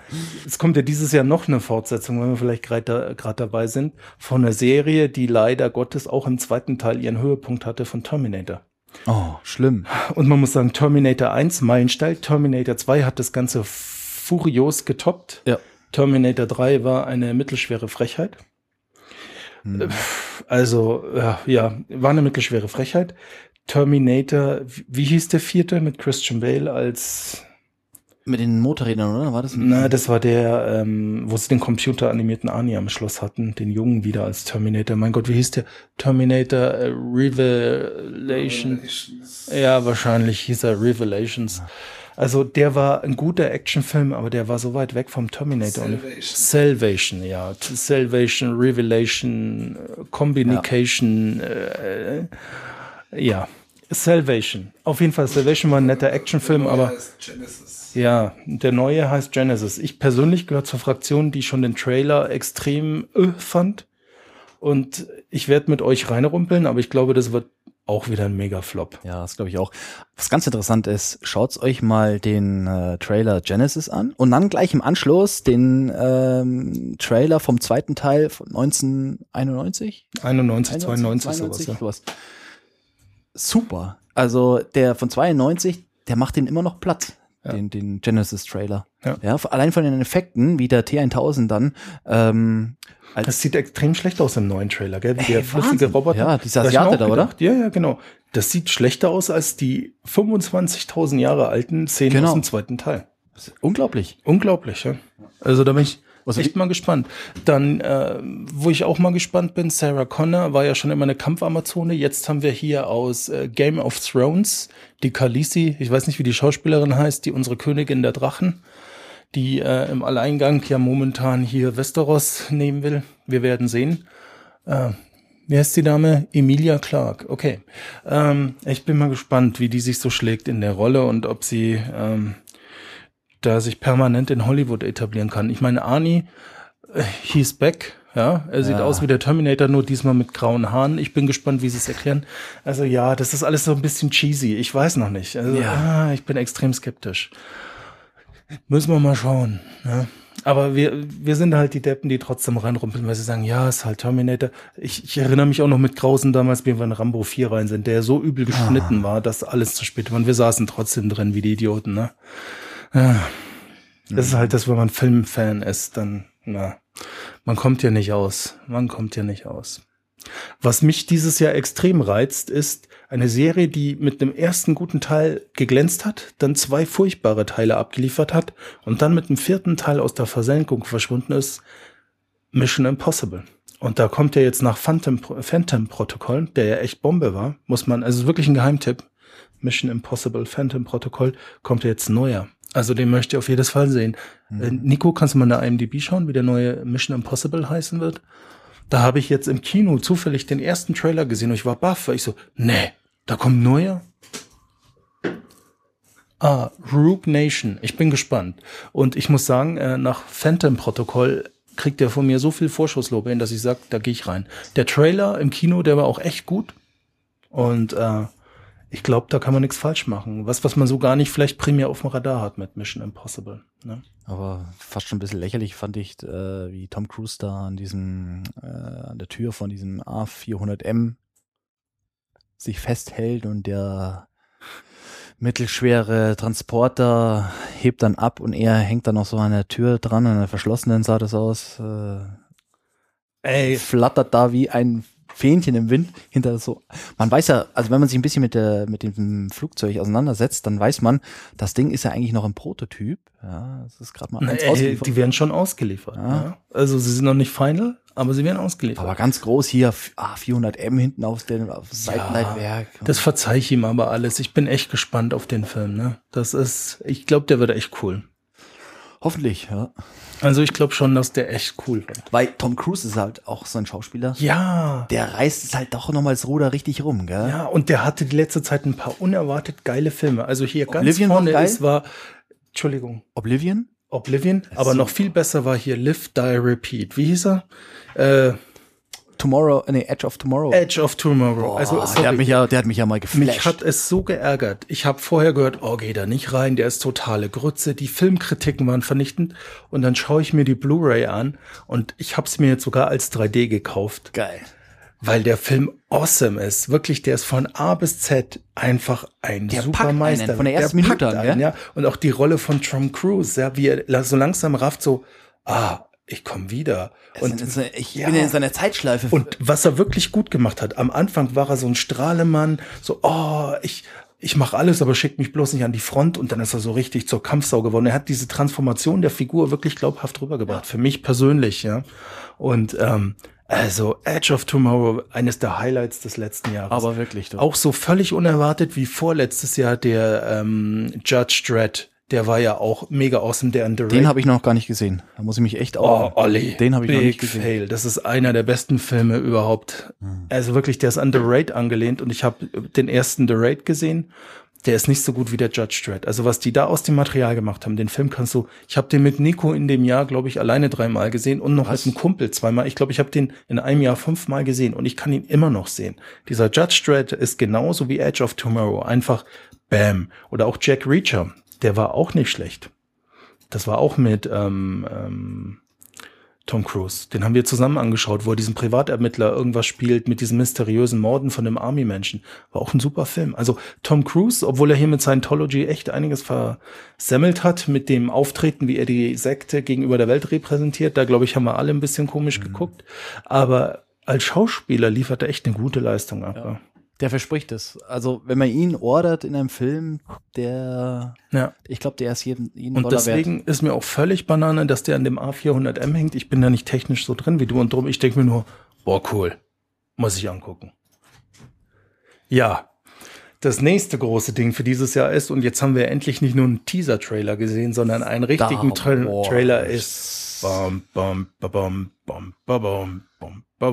es kommt ja dieses Jahr noch eine Fortsetzung, wenn wir vielleicht gerade da, grad dabei sind, von einer Serie, die leider Gottes auch im zweiten Teil ihren Höhepunkt hatte von Terminator. Oh, schlimm. Und man muss sagen, Terminator 1 Meilenstein, Terminator 2 hat das Ganze furios getoppt. Ja. Terminator 3 war eine mittelschwere Frechheit. Hm. Also, ja, ja, war eine mittelschwere Frechheit. Terminator, wie- wie hieß der vierte mit Christian Bale als, Mit den Motorrädern, oder? War das? na, das war der, ähm, wo sie den computeranimierten Arnie am Schluss hatten, den Jungen wieder als Terminator. Mein Gott, wie hieß der? Terminator äh, Revelation. Ja, wahrscheinlich hieß er Revelations. Also der war ein guter Actionfilm, aber der war so weit weg vom Terminator. Und- Salvation. Salvation, ja. Salvation, Revelation, äh, Communication, äh, ja. Salvation. Auf jeden Fall, Salvation war ein netter Actionfilm, aber Genesis. ja, der neue heißt Genesis. Ich persönlich gehöre zur Fraktion, die schon den Trailer extrem äh, fand. Und ich werde mit euch reinrumpeln, aber ich glaube, das wird auch wieder ein Mega-Flop. Ja, das glaube ich auch. Was ganz interessant ist, schaut's euch mal den äh, Trailer Genesis an und dann gleich im Anschluss den ähm, Trailer vom zweiten Teil von 1991? 91, 92, sowas. Ja. sowas. Super. Also der von 92, der macht den immer noch platt, Ja. den, den Genesis-Trailer. Ja. Ja. allein von den Effekten, wie der T1000 dann, ähm, Das sieht extrem schlecht aus im neuen Trailer, gell? Wie Ey, der flüssige Wahnsinn. Roboter. Ja, dieser Asiate da, oder? Ja, ja, genau. Das sieht schlechter aus als die 25.000 Jahre alten Szenen Genau. aus dem zweiten Teil. unglaublich. Unglaublich, ja. Also da bin ich Also echt mal gespannt. Dann, äh, wo ich auch mal gespannt bin, Sarah Connor war ja schon immer eine Kampfamazone. Jetzt haben wir hier aus äh, Game of Thrones die Khaleesi, ich weiß nicht, wie die Schauspielerin heißt, die unsere Königin der Drachen, die äh, im Alleingang ja momentan hier Westeros nehmen will. Wir werden sehen. Äh, wie heißt die Dame? Emilia Clark. Okay. Ähm, ich bin mal gespannt, wie die sich so schlägt in der Rolle und ob sie ähm, da sich permanent in Hollywood etablieren kann. Ich meine, Arnie, äh, he's back. Ja, er sieht Ja. aus wie der Terminator, nur diesmal mit grauen Haaren. Ich bin gespannt, wie sie es erklären. Also ja, das ist alles so ein bisschen cheesy. Ich weiß noch nicht. Also, Ja. ah, ich bin extrem skeptisch. Müssen wir mal schauen. Ja. Aber wir, wir sind halt die Deppen, die trotzdem reinrumpeln, weil sie sagen, ja, ist halt Terminator. Ich, ich erinnere mich auch noch mit Grausen damals, wie wir in Rambo 4 rein sind, der so übel geschnitten war, dass alles zu spät war. Und wir saßen trotzdem drin wie die Idioten, ne? Ja. Das ist halt das, wenn man Filmfan ist, dann, na, man kommt ja nicht aus. Man kommt ja nicht aus. Was mich dieses Jahr extrem reizt, ist eine Serie, die mit dem ersten guten Teil geglänzt hat, dann zwei furchtbare Teile abgeliefert hat und dann mit dem vierten Teil aus der Versenkung verschwunden ist, Mission Impossible. Und da kommt ja jetzt nach Phantom, Phantom Protocol, der ja echt Bombe war, muss man, also wirklich ein Geheimtipp. Mission Impossible Phantom Protocol kommt ja jetzt neuer. Also den möchte ich auf jeden Fall sehen. Äh, Nico, kannst du mal in der IMDb schauen, wie der neue Mission Impossible heißen wird? Da habe ich jetzt im Kino zufällig den ersten Trailer gesehen und ich war baff, weil ich so, nee, da kommt neuer. Ah, Rogue Nation. Ich bin gespannt. Und ich muss sagen, äh, nach Phantom Protokoll kriegt er von mir so viel Vorschusslob hin, dass ich sage, da gehe ich rein. Der Trailer im Kino, der war auch echt gut. Und äh, ich glaube, da kann man nichts falsch machen. Was, was man so gar nicht vielleicht primär auf dem Radar hat mit Mission Impossible. Ne? Aber fast schon ein bisschen lächerlich fand ich, äh, wie Tom Cruise da an diesem, äh, an der Tür von diesem A400M sich festhält und der mittelschwere Transporter hebt dann ab und er hängt dann noch so an der Tür dran, an der verschlossenen sah das aus, äh, Ey, flattert da wie ein Fähnchen im Wind hinter so. Man weiß ja, also wenn man sich ein bisschen mit der mit dem Flugzeug auseinandersetzt, dann weiß man, das Ding ist ja eigentlich noch ein Prototyp. Ja, das ist gerade mal eins Nee, ausgeliefert. die werden schon ausgeliefert. Ah. Ja. Also sie sind noch nicht final, aber sie werden ausgeliefert. aber ganz groß hier f- ah, 400M hinten auf dem Seitenleitwerk. Das verzeih ich ihm aber alles. Ich bin echt gespannt auf den Film. Ne? Das ist, ich glaube, der wird echt cool. Hoffentlich, ja. Also ich glaube schon, dass der echt cool wird. Weil Tom Cruise ist halt auch so ein Schauspieler. Ja. Der reißt es halt doch nochmal das Ruder richtig rum, gell? Ja, und der hatte die letzte Zeit ein paar unerwartet geile Filme. Also hier ganz Oblivion war vorne geil? ist war, Entschuldigung, Oblivion? Oblivion, aber noch viel besser war hier Live, Die, Repeat. Wie hieß er? Äh, Tomorrow, nee, Edge of Tomorrow. Edge of Tomorrow. also oh, sorry. der hat mich ja, der hat mich ja mal geflasht. Mich hat es so geärgert. Ich habe vorher gehört, oh, geh da nicht rein, der ist totale Grütze. Die Filmkritiken waren vernichtend. Und dann schaue ich mir die Blu-ray an und ich habe es mir jetzt sogar als 3D gekauft, geil. weil der Film awesome ist. Wirklich, der ist von A bis Z einfach ein Der super packt einen Meister. von der ersten der Minute an, einen, ja? ja. Und auch die Rolle von Tom Cruise, ja, wie er so langsam rafft, so, ah, ich komme wieder. Und Und ich ja. bin in seiner Zeitschleife. und was er wirklich gut gemacht hat, am Anfang war er so ein Strahlemann, so, oh, ich, ich mache alles, aber schickt mich bloß nicht an die Front und dann ist er so richtig zur Kampfsau geworden. Er hat diese Transformation der Figur wirklich glaubhaft rübergebracht, für mich persönlich, ja. Und ähm, also Edge of Tomorrow, eines der Highlights des letzten Jahres. aber wirklich, du. auch so völlig unerwartet wie vorletztes Jahr der ähm, Judge Dredd. Der war ja auch mega awesome, der Underrated. den habe ich noch gar nicht gesehen. Da muss ich mich echt Oh, auch. Olli. Den habe ich noch Big nicht gesehen. Fail. Das ist einer der besten Filme überhaupt. Hm. Also wirklich, der ist an The Raid angelehnt und ich habe den ersten The Raid gesehen. Der ist nicht so gut wie der Judge Dredd. Also was die da aus dem Material gemacht haben, den Film kannst du. Ich habe den mit Nico in dem Jahr, glaube ich, alleine dreimal gesehen und noch Was? mit einem Kumpel zweimal. Ich glaube, ich habe den in einem Jahr fünfmal gesehen und ich kann ihn immer noch sehen. Dieser Judge Dredd ist genauso wie Edge of Tomorrow. Einfach Bam. Oder auch Jack Reacher. Der war auch nicht schlecht. Das war auch mit ähm, ähm, Tom Cruise. Den haben wir zusammen angeschaut, wo er diesen Privatermittler irgendwas spielt mit diesen mysteriösen Morden von dem Army-Menschen. War auch ein super Film. Also Tom Cruise, obwohl er hier mit Scientology echt einiges versemmelt hat, mit dem Auftreten, wie er die Sekte gegenüber der Welt repräsentiert, da glaube ich, haben wir alle ein bisschen komisch geguckt. Aber als Schauspieler liefert er echt eine gute Leistung ab. Ja. Der verspricht es. Also, wenn man ihn ordert in einem Film, der, ja. ich glaube, der ist jeden, jeden Und Dollar deswegen ist mir auch völlig Banane, dass der an dem A400M hängt. Ich bin da nicht technisch so drin wie du und drum. Ich denke mir nur, boah, cool. Muss ich angucken. Ja. Das nächste große Ding für dieses Jahr ist, und jetzt haben wir endlich nicht nur einen Teaser-Trailer gesehen, sondern einen richtigen Tra Wars. Trailer ist. Bam, bam, ba, bam, bam, ba, bam, bam, ba,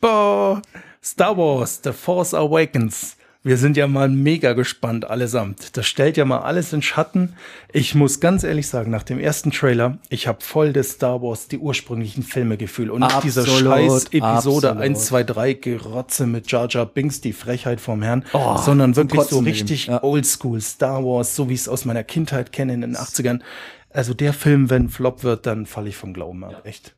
bam. Star Wars, The Force Awakens. Wir sind ja mal mega gespannt allesamt. Das stellt ja mal alles in Schatten. Ich muss ganz ehrlich sagen, nach dem ersten Trailer, ich habe voll des Star Wars, die ursprünglichen Filme Gefühl und nicht dieser scheiß Episode absolut. 1, 2, 3 Gerotze mit Jar Jar Binks, die Frechheit vom Herrn, Oh, sondern wirklich so richtig Ja. oldschool Star Wars, so wie ich es aus meiner Kindheit kenne in den 80ern. Also der Film, wenn Flop wird, dann falle ich vom Glauben ab, echt.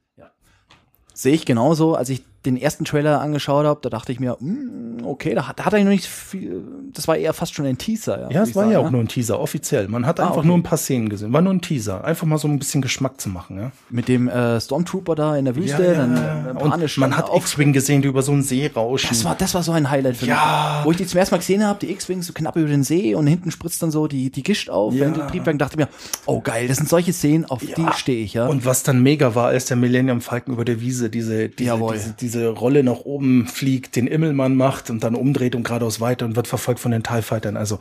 Sehe ich genauso. Als ich den ersten Trailer angeschaut habe, da dachte ich mir, hm, okay, da hat, da hat er noch nicht viel, das war eher fast schon ein Teaser. Ja, Ja, es war sagen, ja auch ne? nur ein Teaser, offiziell. Man hat Ah, einfach okay. nur ein paar Szenen gesehen. War nur ein Teaser. Einfach mal so ein bisschen Geschmack zu machen, ja. Mit dem äh, Stormtrooper da in der Wüste, dann äh, Und panisch man hat X-Wing gesehen, die über so einen See rauschen. Das war, das war so ein Highlight für Ja. mich. Wo ich die zum ersten Mal gesehen habe, die X-Wings so knapp über den See und hinten spritzt dann so die, die Gischt auf, Ja. die Triebwerke dachte mir, oh geil, das sind solche Szenen, auf die stehe ich, ja. Und was dann mega war, als der Millennium Falcon über der Wiese diese, diese, Jawohl. diese, diese Rolle nach oben fliegt, den Immelmann macht und dann umdreht und geradeaus weiter und wird verfolgt von den TIE Fightern. Also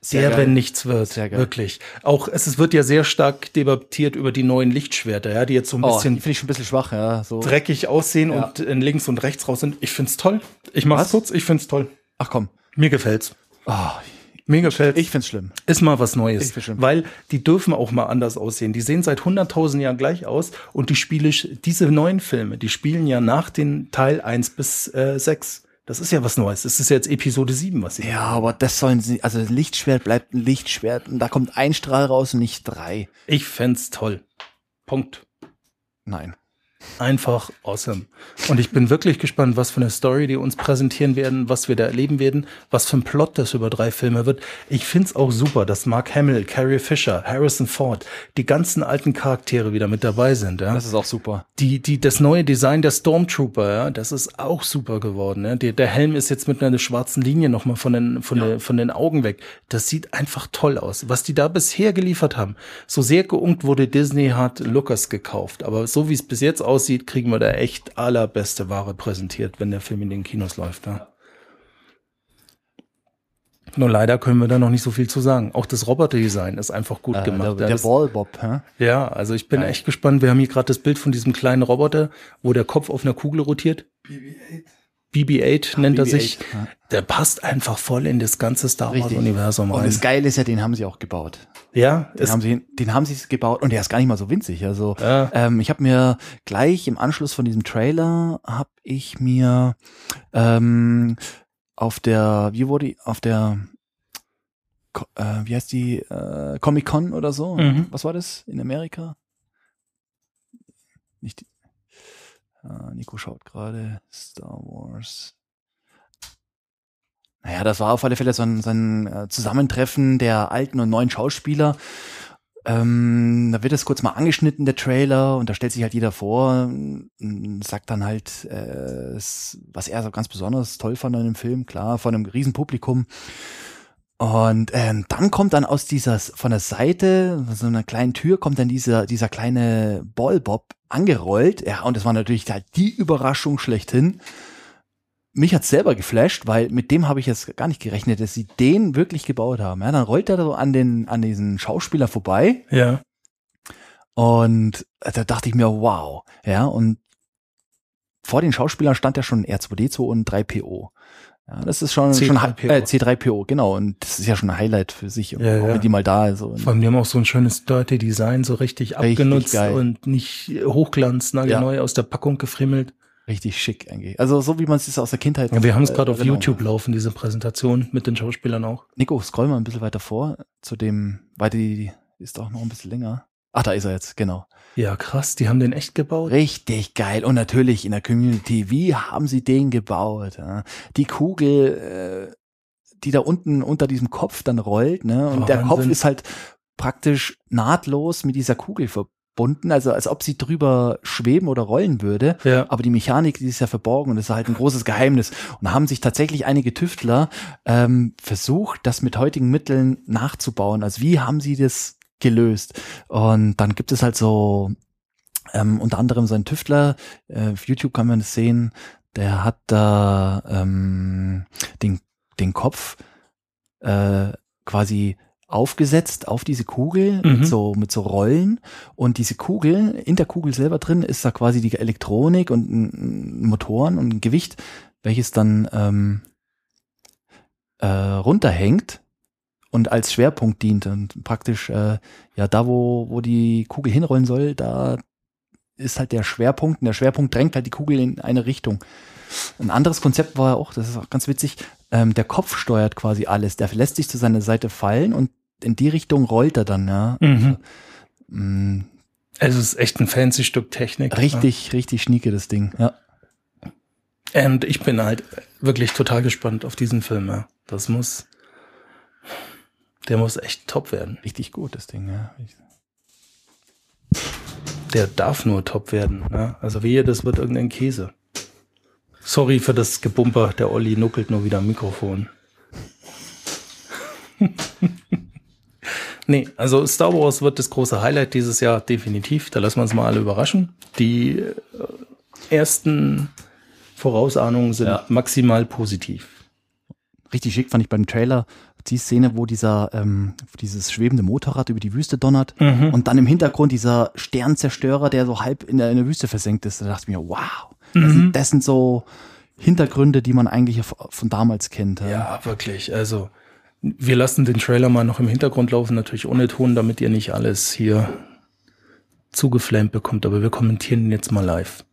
Sehr geil. wenn nichts wird. Sehr geil. Wirklich. Auch es, es wird ja sehr stark debattiert über die neuen Lichtschwerter, ja, die jetzt so ein oh, bisschen finde ich schon ein bisschen schwach, ja. So. dreckig aussehen Ja. und in links und rechts raus sind. Ich find's toll. Ich mach's Was? kurz, ich find's toll. Ach komm. Mir gefällt's. Oh, Mir gefällt's. ich find's schlimm. ist mal was Neues. Ich bestimmt. Weil die dürfen auch mal anders aussehen. Die sehen seit 100.000 Jahren gleich aus und die Spiele, diese neuen Filme, die spielen ja nach den Teil 1 bis äh, 6. Das ist ja was Neues. Das ist jetzt Episode 7, was sie Ja, aber das sollen sie, also Lichtschwert bleibt ein Lichtschwert und da kommt ein Strahl raus und nicht drei. Ich fänd's toll. Punkt. Nein. Einfach awesome. Und ich bin wirklich gespannt, was für eine Story die uns präsentieren werden, was wir da erleben werden, was für ein Plot das über drei Filme wird. Ich find's auch super, dass Mark Hamill, Carrie Fisher, Harrison Ford, die ganzen alten Charaktere wieder mit dabei sind. Ja? Das ist auch super. Die, die, das neue Design der Stormtrooper, ja, das ist auch super geworden. Ja? Der, der Helm ist jetzt mit einer schwarzen Linie nochmal von den, von, der, von den Augen weg. Das sieht einfach toll aus. Was die da bisher geliefert haben, so sehr geungt wurde Disney hat Lucas gekauft. Aber so wie es bis jetzt aussieht, kriegen wir da echt allerbeste Ware präsentiert, wenn der Film in den Kinos läuft. Ja. Nur leider können wir da noch nicht so viel zu sagen. Auch das Roboterdesign ist einfach gut Äh, gemacht. der Ja, der Ballbob, hä? ja, also ich bin echt gespannt. Wir haben hier gerade das Bild von diesem kleinen Roboter, wo der Kopf auf einer Kugel rotiert. BB-8. BB-8 nennt er BB-8, sich. ja. Der passt einfach voll in das ganze Star. Wars-Universum Und rein. das Geile ist ja, den haben sie auch gebaut. Ja, Den haben sie, den haben sie gebaut und der ist gar nicht mal so winzig. Also Ja. ähm, ich habe mir gleich im Anschluss von diesem Trailer habe ich mir ähm, auf der wie wurde die auf der äh, wie heißt die äh, Comic Con oder so? Mhm. Was war das in Amerika? Nicht. Äh, Nico schaut gerade Star Wars. Naja, das war auf alle Fälle so ein, so ein äh, Zusammentreffen der alten und neuen Schauspieler. Ähm, da wird es kurz mal angeschnitten, der Trailer, und da stellt sich halt jeder vor, sagt dann halt, äh, was er so ganz besonders toll fand an dem Film, klar, von einem riesen Publikum. Und ähm, dann kommt dann aus dieser, von der Seite, so einer kleinen Tür, kommt dann dieser, dieser kleine Ballbob angerollt. Ja, und das war natürlich halt die Überraschung schlechthin. Mich hat's selber geflasht, weil mit dem habe ich jetzt gar nicht gerechnet, dass sie den wirklich gebaut haben. Ja, dann rollt er so an den, an diesen Schauspieler vorbei ja. und da dachte ich mir, wow. Ja, und vor den Schauspielern stand ja schon R2D2 und 3PO. Ja, das ist schon, schon C3PO. äh, C3PO, genau. Und das ist ja schon ein Highlight für sich, Ja, ja. wenn die mal da ist. Vor allem, die haben auch so ein schönes Dirty Design, so richtig, Richtig abgenutzt geil. und nicht Hochglanz, nagelneu aus der Packung gefriemelt. Richtig schick eigentlich. Also so wie man es aus der Kindheit. Ja, wir haben es äh, gerade auf Erinnerung YouTube laufen, diese Präsentation mit den Schauspielern auch. Nico, scroll mal ein bisschen weiter vor zu dem, die, die ist auch noch ein bisschen länger. Ach, da ist er jetzt, genau. Ja, krass, die haben den echt gebaut. Richtig geil. Und natürlich in der Community, wie haben sie den gebaut? Ja? Die Kugel, äh, die da unten unter diesem Kopf dann rollt, ne? Und Oh, der Kopf ist halt praktisch nahtlos mit dieser Kugel verbunden, also als ob sie drüber schweben oder rollen würde. Ja. Aber die Mechanik, die ist ja verborgen und das ist halt ein großes Geheimnis. Und da haben sich tatsächlich einige Tüftler ähm, versucht, das mit heutigen Mitteln nachzubauen. Also wie haben sie das gelöst? Und dann gibt es halt so ähm, unter anderem so ein Tüftler, äh, auf YouTube kann man das sehen, der hat da ähm, den, den Kopf äh, quasi aufgesetzt auf diese Kugel Mhm. mit so mit so Rollen und diese Kugel in der Kugel selber drin ist da quasi die Elektronik und ein, ein Motoren und ein Gewicht welches dann ähm, äh, runterhängt und als Schwerpunkt dient und praktisch äh, ja da wo wo die Kugel hinrollen soll da ist halt der Schwerpunkt und der Schwerpunkt drängt halt die Kugel in eine Richtung. Ein anderes Konzept war auch, das ist auch ganz witzig, ähm, der Kopf steuert quasi alles. Der lässt sich zu seiner Seite fallen und in die Richtung rollt er dann, ja. Mhm. Mm, Also es ist echt ein fancy Stück Technik. richtig, richtig schnieke das Ding, ja. Ja. Und ich bin halt wirklich total gespannt auf diesen Film. Ja. Das muss, der muss echt top werden. Richtig gut, das Ding, ja. Der darf nur top werden. Ja. Also wehe, das wird irgendein Käse. Sorry für das Gebumper. Der Olli nuckelt nur wieder am Mikrofon. nee, also Star Wars wird das große Highlight dieses Jahr definitiv. Da lassen wir uns mal alle überraschen. Die äh, ersten Vorausahnungen sind Ja. maximal positiv. Richtig schick fand ich beim Trailer die Szene, wo dieser, ähm, dieses schwebende Motorrad über die Wüste donnert Mhm. und dann im Hintergrund dieser Sternzerstörer, der so halb in der, in der Wüste versenkt ist. Da dachte ich mir, wow, das, Mhm. sind, das sind so Hintergründe, die man eigentlich von damals kennt. Ja, wirklich. Also, wir lassen den Trailer mal noch im Hintergrund laufen, natürlich ohne Ton, damit ihr nicht alles hier zugeflammt bekommt, aber wir kommentieren ihn jetzt mal live.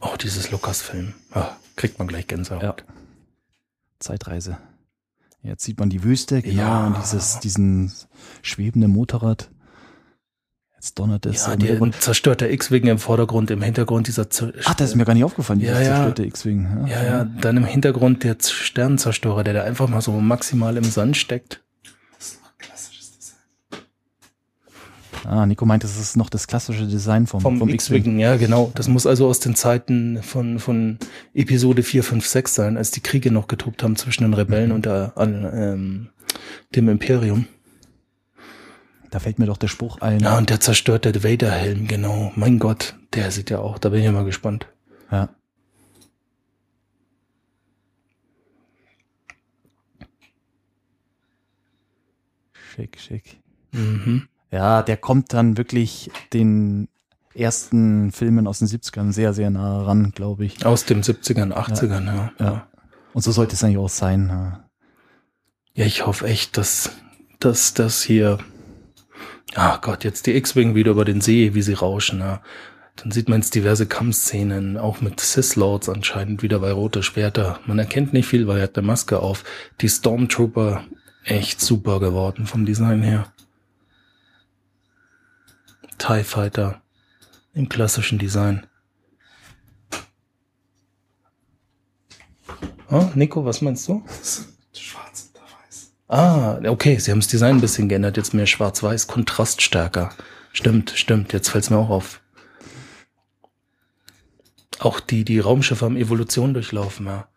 Oh, dieses Lukas-Film. Ah, kriegt man gleich Gänsehaut. Ja. Zeitreise. Jetzt sieht man die Wüste, genau, Ja. und dieses, diesen schwebenden Motorrad. Jetzt donnert es. Ja, Hintergrund. zerstörter X-Wing im Vordergrund, im Hintergrund dieser Zer Ach, das ist mir gar nicht aufgefallen, Ja, dieser ja. zerstörte X-Wing. Ja, ja, dann im Hintergrund der Sternenzerstörer, der da einfach mal so maximal im Sand steckt. Ah, Nico meint, das ist noch das klassische Design vom, Vom, vom X-Wing. Ja, genau. Das muss also aus den Zeiten von, von Episode 4, 5, 6 sein, als die Kriege noch getobt haben zwischen den Rebellen und der, an, ähm, dem Imperium. Da fällt mir doch der Spruch ein. Ja, und der zerstörte Vader-Helm, genau. Mein Gott, der sieht ja auch, da bin ich ja mal gespannt. Ja. Schick, schick. Mhm. Ja, der kommt dann wirklich den ersten Filmen aus den 70ern sehr, sehr nah ran, glaube ich. Aus den 70ern, 80ern, ja. Ja. Und so sollte es eigentlich auch sein. Ja. Ja, ich hoffe echt, dass, dass das hier, ah Gott, jetzt die X-Wing wieder über den See, wie sie rauschen, ja. Dann sieht man jetzt diverse Kampfszenen, auch mit Sith-Lords anscheinend wieder bei rote Schwerter. Man erkennt nicht viel, weil er hat eine Maske auf. Die Stormtrooper, echt super geworden vom Design her. TIE Fighter im klassischen Design. Oh, Nico, was meinst du? Schwarz oder weiß. Ah, okay, sie haben das Design ein bisschen geändert, jetzt mehr schwarz-weiß, kontraststärker. Stimmt, stimmt, jetzt fällt's mir auch auf. Auch die, die Raumschiffe haben Evolution durchlaufen, ja.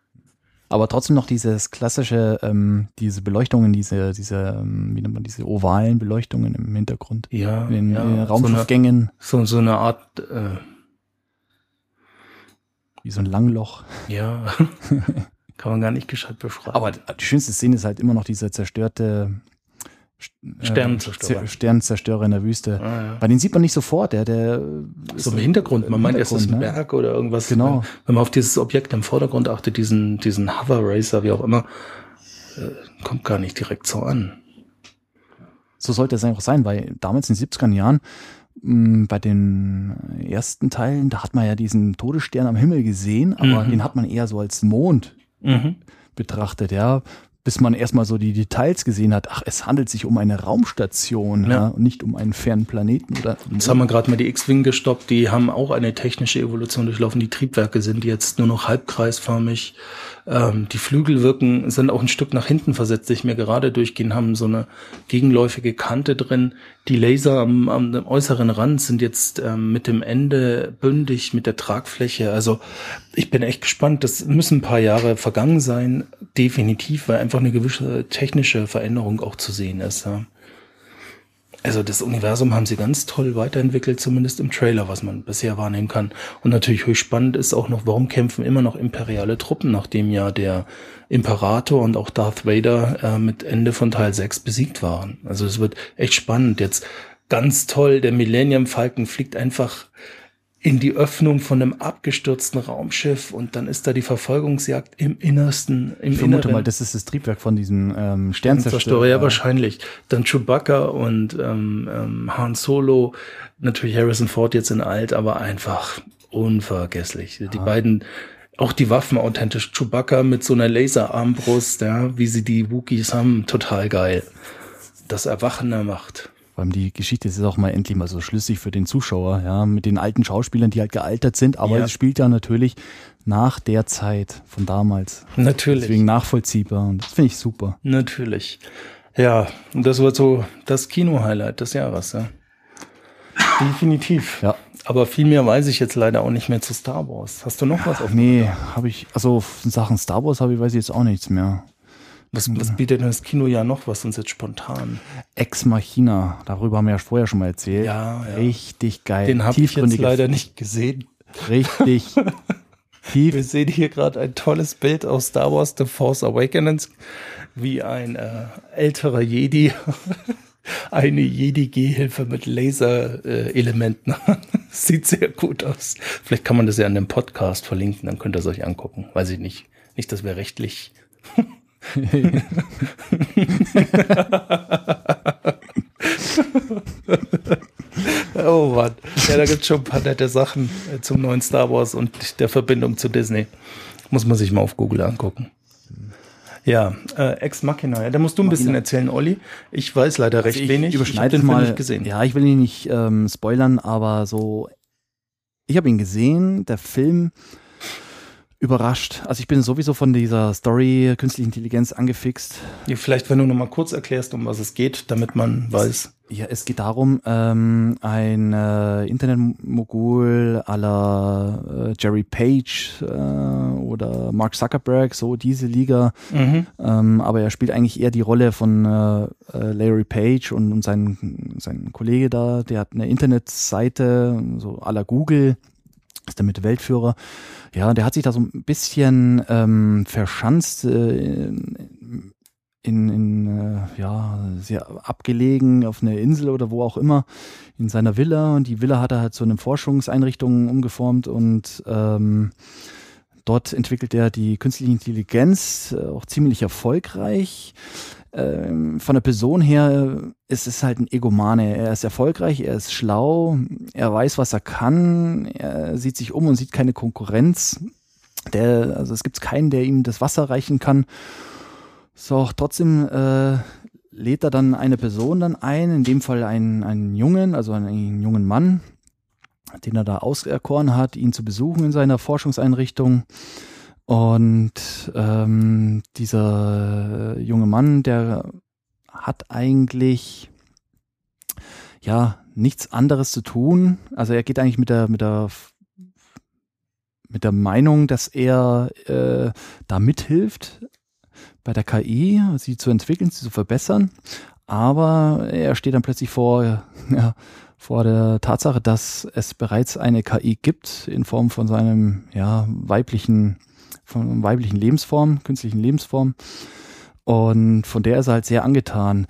Aber trotzdem noch dieses klassische, ähm, diese Beleuchtungen, diese, diese, ähm, wie nennt man diese ovalen Beleuchtungen im Hintergrund. Ja, In den, ja, in den so, eine, Raumschiffgängen, so, so eine Art, äh, wie so ein Langloch. ja, kann man gar nicht gescheit beschreiben. Aber die schönste Szene ist halt immer noch dieser zerstörte Sternenzerstörer. Zer- Sternenzerstörer in der Wüste. ah, ja. Bei den sieht man nicht sofort, der, der So im Hintergrund, man meint erst das ist ein Hintergrund, ne? Berg oder irgendwas. Genau. Wenn man auf dieses Objekt im Vordergrund achtet, diesen, diesen Hover Racer, wie auch immer, äh, kommt gar nicht direkt so an. So sollte es auch sein, weil damals in den 70er Jahren mh, bei den ersten Teilen, da hat man ja diesen Todesstern am Himmel gesehen, aber Mhm. den hat man eher so als Mond Mhm. betrachtet, ja. Bis man erstmal so die Details gesehen hat, ach, es handelt sich um eine Raumstation, ja, Ja. und nicht um einen fernen Planeten oder. Jetzt haben wir gerade mal die X-Wing gestoppt, die haben auch eine technische Evolution durchlaufen. Die Triebwerke sind jetzt nur noch halbkreisförmig. Ähm, die Flügel wirken, sind auch ein Stück nach hinten versetzt, die ich mir gerade durchgehen, haben so eine gegenläufige Kante drin. Die Laser am, am äußeren Rand sind jetzt ähm, mit dem Ende bündig, mit der Tragfläche. Also ich bin echt gespannt. Das müssen ein paar Jahre vergangen sein, definitiv, weil einfach eine gewisse technische Veränderung auch zu sehen ist. Ja. Also das Universum haben sie ganz toll weiterentwickelt, zumindest im Trailer, was man bisher wahrnehmen kann. Und natürlich höchst spannend ist auch noch, warum kämpfen immer noch imperiale Truppen, nachdem ja der Imperator und auch Darth Vader äh, mit Ende von Teil 6 besiegt waren. Also es wird echt spannend. Jetzt ganz toll, der Millennium Falcon fliegt einfach in die Öffnung von einem abgestürzten Raumschiff und dann ist da die Verfolgungsjagd im Innersten, im Ich vermute Inneren. mal, das ist das Triebwerk von diesem ähm, Sternzerstörer, ja, wahrscheinlich. Dann Chewbacca und ähm, ähm, Han Solo, natürlich Harrison Ford jetzt in alt, aber einfach unvergesslich. Die beiden, auch die Waffen authentisch. Chewbacca mit so einer Laserarmbrust, ja, wie sie die Wookiees haben, total geil. Das Erwachen der Macht. Vor allem die Geschichte ist auch mal endlich mal so schlüssig für den Zuschauer, ja, mit den alten Schauspielern, die halt gealtert sind, aber Ja. es spielt ja natürlich nach der Zeit von damals. Natürlich. Deswegen nachvollziehbar und das finde ich super. Natürlich. Ja, und das wird so das Kino-Highlight des Jahres, ja. Definitiv. Ja. Aber viel mehr weiß ich jetzt leider auch nicht mehr zu Star Wars. Hast du noch was auf Nee, habe ich, also Sachen Star Wars habe ich, weiß ich jetzt auch nichts mehr. Was, was bietet denn das Kino ja noch, was uns jetzt spontan? Ex Machina, darüber haben wir ja vorher schon mal erzählt. Ja, ja. Richtig geil. Den habe ich jetzt leider nicht gesehen. Richtig tief. Wir sehen hier gerade ein tolles Bild aus Star Wars The Force Awakens, wie ein äh, älterer Jedi eine Jedi-Gehhilfe mit Laser-Elementen. Sieht sehr gut aus. Vielleicht kann man das ja an dem Podcast verlinken, dann könnt ihr es euch angucken. Weiß ich nicht. Nicht, dass wir rechtlich. Oh Mann. Ja, da gibt's schon ein paar nette Sachen äh, zum neuen Star Wars und der Verbindung zu Disney. Muss man sich mal auf Google angucken. Ja, äh, Ex Machina. Ja, da musst du ein bisschen Machina. erzählen, Olli. Ich weiß leider recht Also ich wenig. Überschneide ich hab den mal. Film nicht gesehen. Ja, ich will ihn nicht ähm, spoilern, aber so, ich habe ihn gesehen. Der Film überrascht. Also ich bin sowieso von dieser Story künstliche Intelligenz angefixt. Ja, Vielleicht, wenn du noch mal kurz erklärst, um was es geht, damit man weiß. Ja, es geht darum, ähm, ein äh, Internetmogul la äh, Jerry Page äh, oder Mark Zuckerberg, so diese Liga. Mhm. Ähm, aber er spielt eigentlich eher die Rolle von äh, äh, Larry Page und, und sein, sein Kollege da, der hat eine Internetseite, so la Google, ist damit Weltführer. Ja, der hat sich da so ein bisschen ähm, verschanzt äh, in, in, äh, ja, sehr abgelegen auf einer Insel oder wo auch immer in seiner Villa und die Villa hat er halt zu einer Forschungseinrichtung umgeformt und ähm, dort entwickelt er die künstliche Intelligenz äh, auch ziemlich erfolgreich. Ähm, von der Person her ist es halt ein Egomane. Er ist erfolgreich, er ist schlau, er weiß, was er kann, er sieht sich um und sieht keine Konkurrenz. Der, also es gibt keinen, der ihm das Wasser reichen kann. So, trotzdem äh, lädt er dann eine Person dann ein, in dem Fall einen, einen Jungen, also einen, einen jungen Mann, den er da auserkoren hat, ihn zu besuchen in seiner Forschungseinrichtung. Und ähm, dieser junge Mann, der hat eigentlich ja nichts anderes zu tun. Also er geht eigentlich mit der mit der mit der Meinung, dass er äh, da mithilft bei der KI, sie zu entwickeln, sie zu verbessern. Aber er steht dann plötzlich vor, ja, vor der Tatsache, dass es bereits eine KI gibt in Form von seinem ja, weiblichen, von weiblichen Lebensform, künstlichen Lebensform. Und von der ist er halt sehr angetan.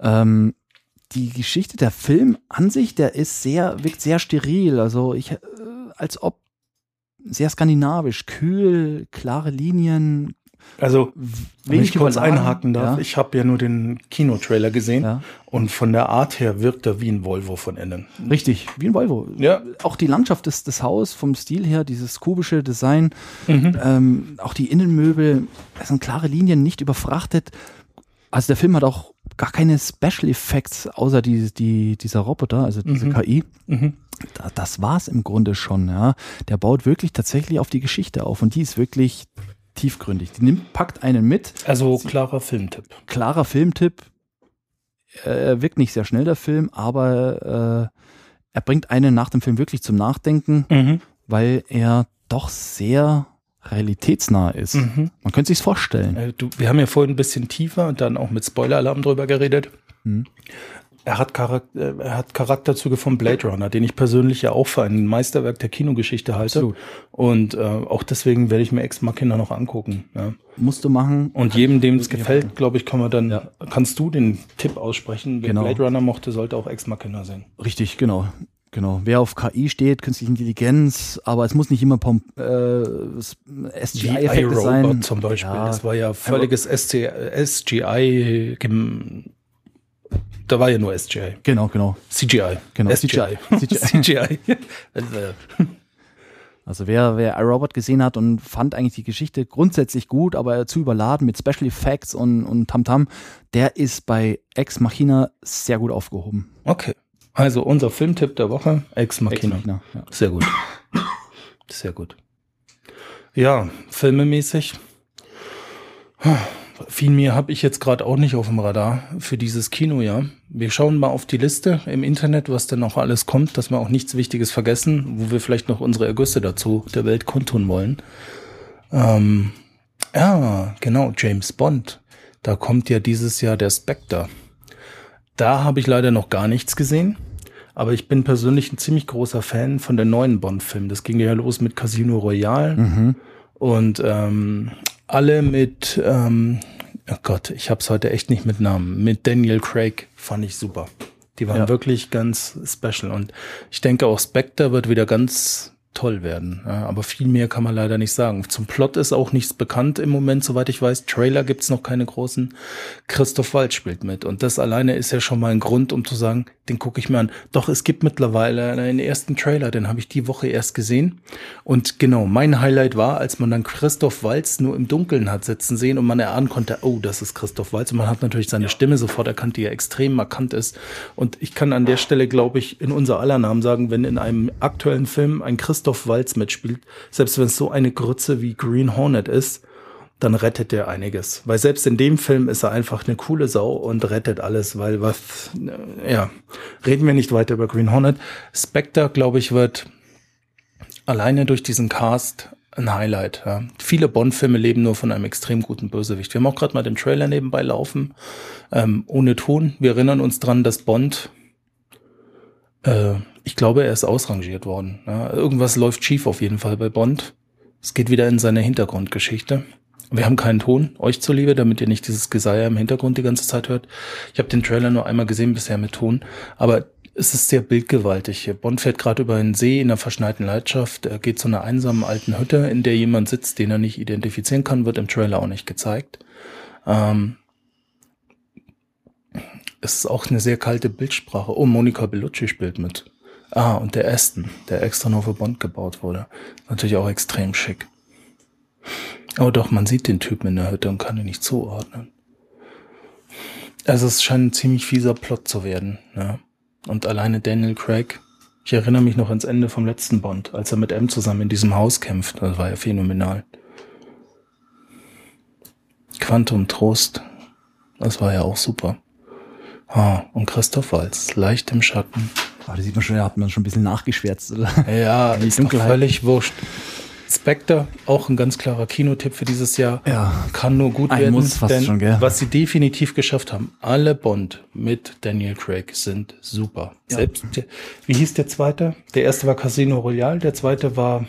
Ähm, die Geschichte, der Film an sich, der ist sehr, wirkt sehr steril. Also ich, äh, als ob sehr skandinavisch, kühl, klare Linien, Also, wenn ich kurz einhaken darf, ja. ich habe ja nur den Kinotrailer gesehen Ja. und von der Art her wirkt er wie ein Volvo von innen. Richtig, wie ein Volvo. Ja. Auch die Landschaft des, des Hauses vom Stil her, dieses kubische Design, Mhm. ähm, auch die Innenmöbel, das sind klare Linien, nicht überfrachtet. Also der Film hat auch gar keine Special Effects, außer die, die, dieser Roboter, also diese Mhm. KI. Mhm. Da, das war's im Grunde schon, ja. Der baut wirklich tatsächlich auf die Geschichte auf und die ist wirklich tiefgründig. Die nimmt, packt einen mit, Also klarer Filmtipp. klarer Filmtipp. Er wirkt nicht sehr schnell, der Film, aber äh, er bringt einen nach dem Film wirklich zum Nachdenken, Mhm. weil er doch sehr realitätsnah ist. Mhm. Man könnte sich's vorstellen. Äh, Du, wir haben ja vorhin ein bisschen tiefer und dann auch mit Spoiler-Alarm drüber geredet. Mhm. Er hat, Charakter, er hat Charakterzüge von Blade Runner, den ich persönlich ja auch für ein Meisterwerk der Kinogeschichte halte. Absolut. Und äh, auch deswegen werde ich mir Ex Machina noch angucken. Ja. Musst du machen. Und jedem, dem es gefällt, glaube ich, kann man dann, Ja. kannst du den Tipp aussprechen. Wer Genau. Blade Runner mochte, sollte auch Ex Machina sehen. Richtig, genau. Genau. Wer auf KI steht, künstliche Intelligenz, aber es muss nicht immer Pom äh, SGI-Effekte sein. zum Beispiel. Ja, das war ja völliges SGI. Da war ja nur SGI. genau, genau. CGI. Genau, SGI. CGI. CGI. Also wer, wer iRobot gesehen hat und fand eigentlich die Geschichte grundsätzlich gut, aber zu überladen mit Special Effects und, und Tamtam, der ist bei Ex Machina sehr gut aufgehoben. okay. Also unser Filmtipp der Woche, Ex Ex Machina. Machina, ja. Sehr gut. Sehr gut. Ja, filmemäßig. Viel mehr habe ich jetzt gerade auch nicht auf dem Radar für dieses Kinojahr. Wir schauen mal auf die Liste im Internet, was denn noch alles kommt, dass wir auch nichts Wichtiges vergessen, wo wir vielleicht noch unsere Ergüsse dazu der Welt kundtun wollen. Ähm, ja, genau, James Bond. Da kommt ja dieses Jahr der Spectre. Da habe ich leider noch gar nichts gesehen. Aber ich bin persönlich ein ziemlich großer Fan von den neuen Bond-Filmen. Das ging ja los mit Casino Royale Mhm. und ähm, alle mit, ähm, oh Gott, ich hab's heute echt nicht mit Namen, mit Daniel Craig fand ich super. Die waren Ja. wirklich ganz special und ich denke auch Spectre wird wieder ganz toll werden. Ja, aber viel mehr kann man leider nicht sagen. Zum Plot ist auch nichts bekannt im Moment, soweit ich weiß. Trailer gibt's noch keine großen. Christoph Waltz spielt mit. Und das alleine ist ja schon mal ein Grund, um zu sagen, den gucke ich mir an. Doch es gibt mittlerweile einen ersten Trailer, den habe ich die Woche erst gesehen. Und genau, mein Highlight war, als man dann Christoph Waltz nur im Dunkeln hat sitzen sehen und man erahnen konnte, oh, das ist Christoph Waltz. Und man hat natürlich seine Stimme sofort erkannt, die ja extrem markant ist. Und ich kann an der Stelle, glaube ich, in unser aller Namen sagen, wenn in einem aktuellen Film ein Christoph Waltz mitspielt, selbst wenn es so eine Grütze wie Green Hornet ist, dann rettet der einiges. Weil selbst in dem Film ist er einfach eine coole Sau und rettet alles, weil was, äh, ja, reden wir nicht weiter über Green Hornet. Spectre, glaube ich, wird alleine durch diesen Cast ein Highlight. Ja. Viele Bond-Filme leben nur von einem extrem guten Bösewicht. Wir haben auch gerade mal den Trailer nebenbei laufen, ähm, ohne Ton. Wir erinnern uns dran, dass Bond, äh, ich glaube, er ist ausrangiert worden. Ja. Irgendwas läuft schief auf jeden Fall bei Bond. Es geht wieder in seine Hintergrundgeschichte. Wir haben keinen Ton, euch zuliebe, damit ihr nicht dieses Geseier im Hintergrund die ganze Zeit hört. Ich habe den Trailer nur einmal gesehen bisher mit Ton, aber es ist sehr bildgewaltig. Bond fährt gerade über einen See in einer verschneiten Landschaft. Er geht zu einer einsamen alten Hütte, in der jemand sitzt, den er nicht identifizieren kann, wird im Trailer auch nicht gezeigt. Ähm es ist auch eine sehr kalte Bildsprache. Oh, Monica Bellucci spielt mit. Ah, und der Aston, der extra nur für Bond gebaut wurde. Natürlich auch extrem schick. Oh doch, man sieht den Typen in der Hütte und kann ihn nicht zuordnen. Also es scheint ein ziemlich fieser Plot zu werden. Ja. Und alleine Daniel Craig, ich erinnere mich noch ans Ende vom letzten Bond, als er mit M zusammen in diesem Haus kämpft. Das war ja phänomenal. Quantum Trost, das war ja auch super. Ah, und Christoph Waltz, leicht im Schatten. Ah, da sieht man schon, da hat man schon ein bisschen nachgeschwärzt. Oder? Ja, Die ist völlig wurscht. Spectre, auch ein ganz klarer Kinotipp für dieses Jahr. Ja. Kann nur gut Ein werden. Muss fast denn schon, gell? Was sie definitiv geschafft haben, alle Bond mit Daniel Craig sind super. Ja. Selbst, der, wie hieß der zweite? Der erste war Casino Royale, der zweite war,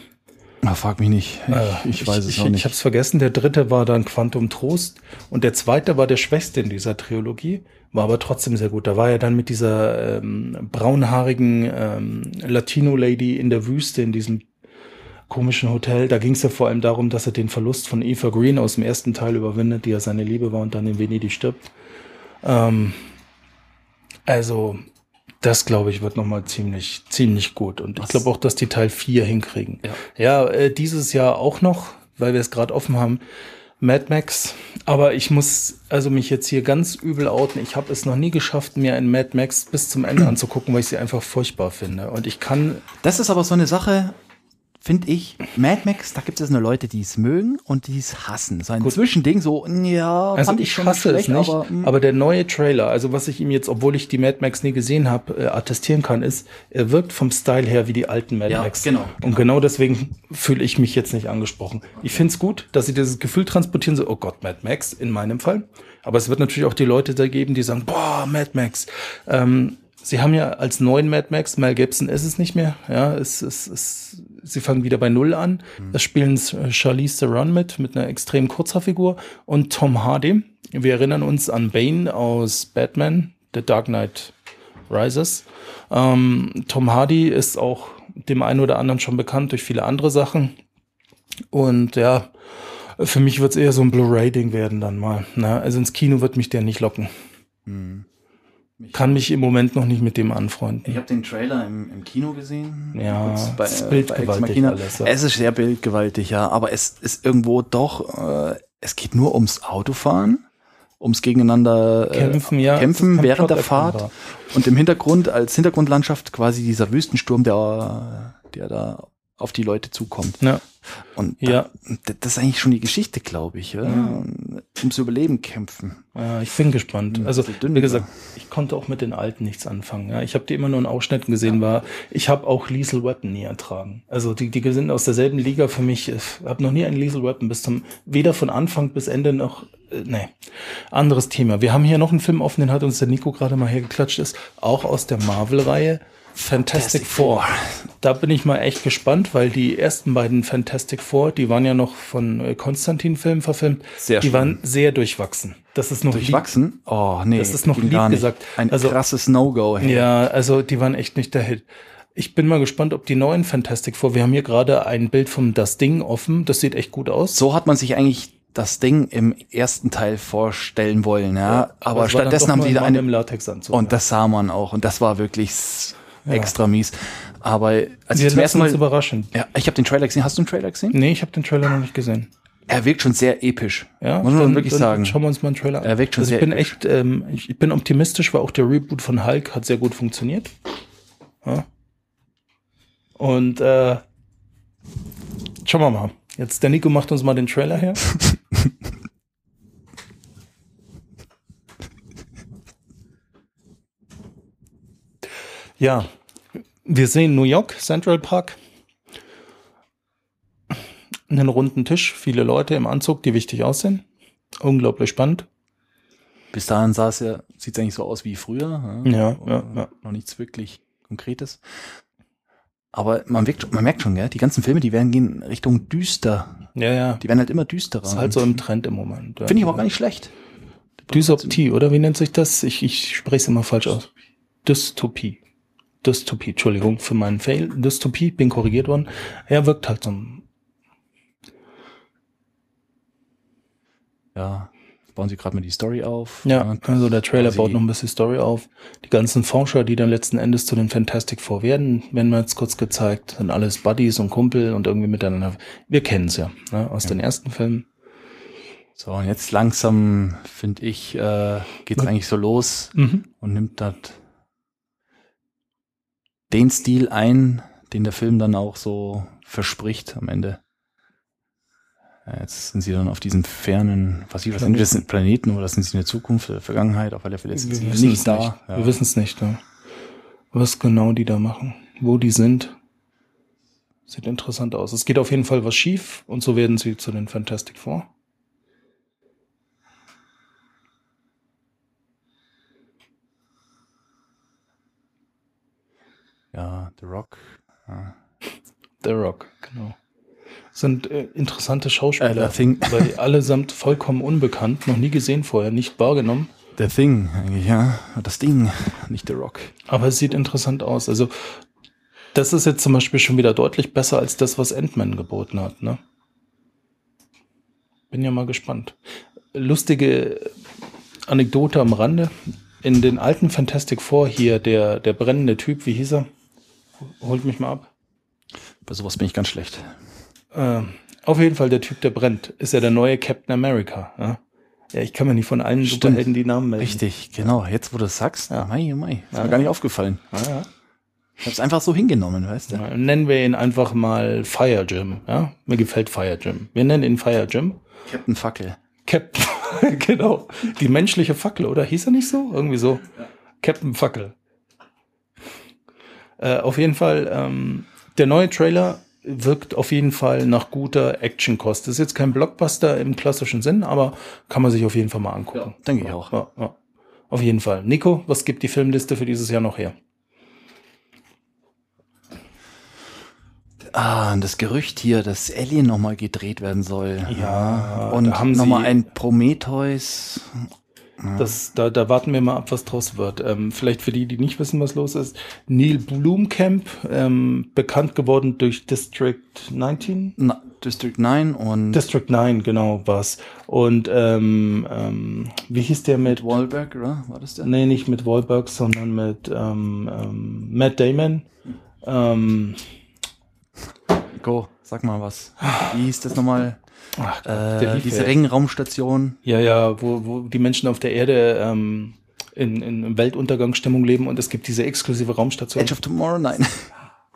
Ah, frag mich nicht. Ich, äh, ich weiß es ich, auch Ich nicht. hab's vergessen, der dritte war dann Quantum Trost und der zweite war der schwächste in dieser Trilogie, war aber trotzdem sehr gut. Da war er dann mit dieser ähm, braunhaarigen ähm, Latino-Lady in der Wüste in diesem komischen Hotel. Da ging es ja vor allem darum, dass er den Verlust von Eva Green aus dem ersten Teil überwindet, die ja seine Liebe war und dann in Venedig stirbt. Ähm, also, das glaube ich wird nochmal ziemlich, ziemlich gut. Und ich Was? glaube auch, dass die Teil 4 hinkriegen. Ja. Ja, äh, dieses Jahr auch noch, weil wir es gerade offen haben. Mad Max, aber ich muss also mich jetzt hier ganz übel outen. Ich habe es noch nie geschafft, mir einen Mad Max bis zum Ende anzugucken, weil ich sie einfach furchtbar finde. Und ich kann Das ist aber so eine Sache, finde ich. Mad Max, da gibt es nur Leute, die es mögen und die es hassen. So ein Gut. Zwischending, so, ja, Also fand ich schon hasse schlecht, es nicht, aber, aber, mm, der neue Trailer, also was ich ihm jetzt, obwohl ich die Mad Max nie gesehen habe, äh, attestieren kann, ist, er wirkt vom Style her wie die alten Mad Ja, Max. genau, Und genau deswegen fühle ich mich jetzt nicht angesprochen. Ich finde es gut, dass sie dieses Gefühl transportieren, so, oh Gott, Mad Max, in meinem Fall. Aber es wird natürlich auch die Leute da geben, die sagen, boah, Mad Max. Ähm, Sie haben ja als neuen Mad Max, Mel Gibson ist es nicht mehr, ja, es, es, es, sie fangen wieder bei Null an. Es spielen äh, Charlize Theron mit, mit einer extrem kurzer Figur und Tom Hardy. Wir erinnern uns an Bane aus Batman, The Dark Knight Rises. Ähm, Tom Hardy ist auch dem einen oder anderen schon bekannt durch viele andere Sachen. Und ja, für mich wird es eher so ein Blu-ray-Ding werden dann mal. Ne? Also ins Kino wird mich der nicht locken. Kann mich im Moment noch nicht mit dem anfreunden. Ich habe den Trailer im, im Kino gesehen. Ja, Kurz bei, es ist bildgewaltig alles, ja. Es ist sehr bildgewaltig, ja. Aber es ist irgendwo doch, äh, es geht nur ums Autofahren, ums Gegeneinander äh, Kämpfen, ja. kämpfen während Plot der Fahrt. erkennbar. Und im Hintergrund, als Hintergrundlandschaft quasi dieser Wüstensturm, der, der da auf die Leute zukommt. Ja. Und Ja. da, das ist eigentlich schon die Geschichte, glaube ich. Ja? Ums Überleben kämpfen. Ja, ich bin gespannt. Hm, Also, wie gesagt, ich konnte auch mit den alten nichts anfangen. Ja, ich habe die immer nur in Ausschnitten gesehen, war, ich habe auch Liesel Weapon nie ertragen. Also, die, die sind aus derselben Liga für mich. Ich habe noch nie einen Liesel Weapon bis zum, weder von Anfang bis Ende noch, äh, nee. Anderes Thema. Wir haben hier noch einen Film offen, den hat uns der Nico gerade mal hergeklatscht, ist auch aus der Marvel-Reihe. Fantastic Fantastic Four. Da bin ich mal echt gespannt, weil die ersten beiden Fantastic Four, die waren ja noch von äh, Konstantin-Filmen verfilmt, Sehr die schön. waren sehr durchwachsen. Das ist noch lieb- Durchwachsen? Oh, nee. Das ist noch lieb gar nicht. gesagt. Ein Also- krasses No-Go. hey. Ja, also die waren echt nicht der Hit. Ich bin mal gespannt, ob die neuen Fantastic Four, wir haben hier gerade ein Bild vom Das Ding offen, das sieht echt gut aus. So hat man sich eigentlich das Ding im ersten Teil vorstellen wollen, ja. aber war dann stattdessen haben sie da Mann eine im Latexanzug. und das sah man auch und das war wirklich s- extra mies. Aber als wir ich zum ersten Mal, überraschen. ja, ich habe den Trailer gesehen. Hast du den Trailer gesehen? Nee, ich habe den Trailer noch nicht gesehen. Er wirkt schon sehr episch. Ja, muss man dann- wirklich dann sagen. Schauen wir uns mal einen Trailer an. Er wirkt schon also ich sehr bin episch. echt, ähm, ich, ich bin optimistisch, weil auch der Reboot von Hulk hat sehr gut funktioniert. Ja. Und äh, schauen wir mal. Jetzt der Nico macht uns mal den Trailer her. ja, wir sehen New York, Central Park. Einen runden Tisch, viele Leute im Anzug, die wichtig aussehen. Unglaublich spannend. Bis dahin sah es ja, sieht es eigentlich so aus wie früher. Ja, ja, ja. Noch nichts wirklich Konkretes. Aber man, wirkt, man merkt schon, gell, die ganzen Filme, die werden gehen Richtung düster. Ja, ja. Die werden halt immer düsterer. Das ist halt so im Trend im Moment. Ja. Finde ich aber auch gar nicht schlecht. Dysoptie, oder? Wie nennt sich das? Ich, ich spreche es immer falsch aus. Dystopie. Dystopie, Entschuldigung für meinen Fail. Dystopie, bin korrigiert worden. Er wirkt halt so. Ja, bauen sie gerade mal die Story auf. Ja, also der Trailer baut noch ein bisschen Story auf. Die ganzen Forscher, die dann letzten Endes zu den Fantastic Four werden, werden wir jetzt kurz gezeigt, sind alles Buddies und Kumpel und irgendwie miteinander. Wir kennen es ja, ne, aus den ersten Filmen. So, und jetzt langsam, finde ich, äh, geht's eigentlich so los Mhm. und nimmt das den Stil ein, den der Film dann auch so verspricht am Ende. Ja, Jetzt sind sie dann auf diesem fernen, was ich was sind das sind Planeten oder sind sie in der Zukunft oder Vergangenheit? Auf alle Fälle sind sie nicht es da. Nicht. Ja. Wir wissen es nicht, ne? was genau die da machen, wo die sind. Sieht interessant aus. Es geht auf jeden Fall was schief und so werden sie zu den Fantastic Four. Ja, The Rock. Ja. The Rock, genau. Sind äh, interessante Schauspieler, Äh, The Thing. weil allesamt vollkommen unbekannt, noch nie gesehen vorher, nicht wahrgenommen. The Thing, eigentlich, ja. Das Ding, nicht The Rock. Aber es sieht interessant aus. Also, das ist jetzt zum Beispiel schon wieder deutlich besser als das, was Ant-Man geboten hat, ne? Bin ja mal gespannt. Lustige Anekdote am Rande. In den alten Fantastic Four hier, der, der brennende Typ, wie hieß er? Holt mich mal ab. Bei sowas bin ich ganz schlecht. Äh, auf jeden Fall der Typ, der brennt, ist ja der neue Captain America. Ja, ja ich kann mir nicht von allen Stimmt. Superhelden die Namen melden. Richtig, genau. Jetzt, wo du es sagst, Ja. mei, oh mei. Ist Ja, mir gar nicht aufgefallen. Ja, ja. Ich hab's einfach so hingenommen, weißt du? Ja, Nennen wir ihn einfach mal Fire Jim. Ja? Mir gefällt Fire Jim. Wir nennen ihn Fire Jim. Captain Fackel. Captain, genau. Die menschliche Fackel, oder? Hieß er nicht so? Irgendwie so. Captain Fackel. Äh, auf jeden Fall, ähm, der neue Trailer wirkt auf jeden Fall nach guter Actionkost. Das ist jetzt kein Blockbuster im klassischen Sinn, aber kann man sich auf jeden Fall mal angucken. denke ich auch. Ja, ja. Auf jeden Fall. Nico, was gibt die Filmliste für dieses Jahr noch her? Ah, und das Gerücht hier, dass Alien nochmal gedreht werden soll. Ja, Und nochmal ein Prometheus. Das, da, da warten wir mal ab, was draus wird. Ähm, vielleicht für die, die nicht wissen, was los ist. Neil Blomkamp, ähm, bekannt geworden durch District 19? Na, District 9 und District 9, genau, war's. Und ähm, ähm, wie hieß der mit? Wahlberg, oder? War das der? Nee, nicht mit Wahlberg, sondern mit ähm, ähm, Matt Damon. Ähm, Go, sag mal was. Wie hieß das nochmal? Ach, der Äh, diese ja. Ringraumstation. Ja, ja, wo, wo die Menschen auf der Erde ähm, in, in Weltuntergangsstimmung leben und es gibt diese exklusive Raumstation. Edge of Tomorrow? Nein.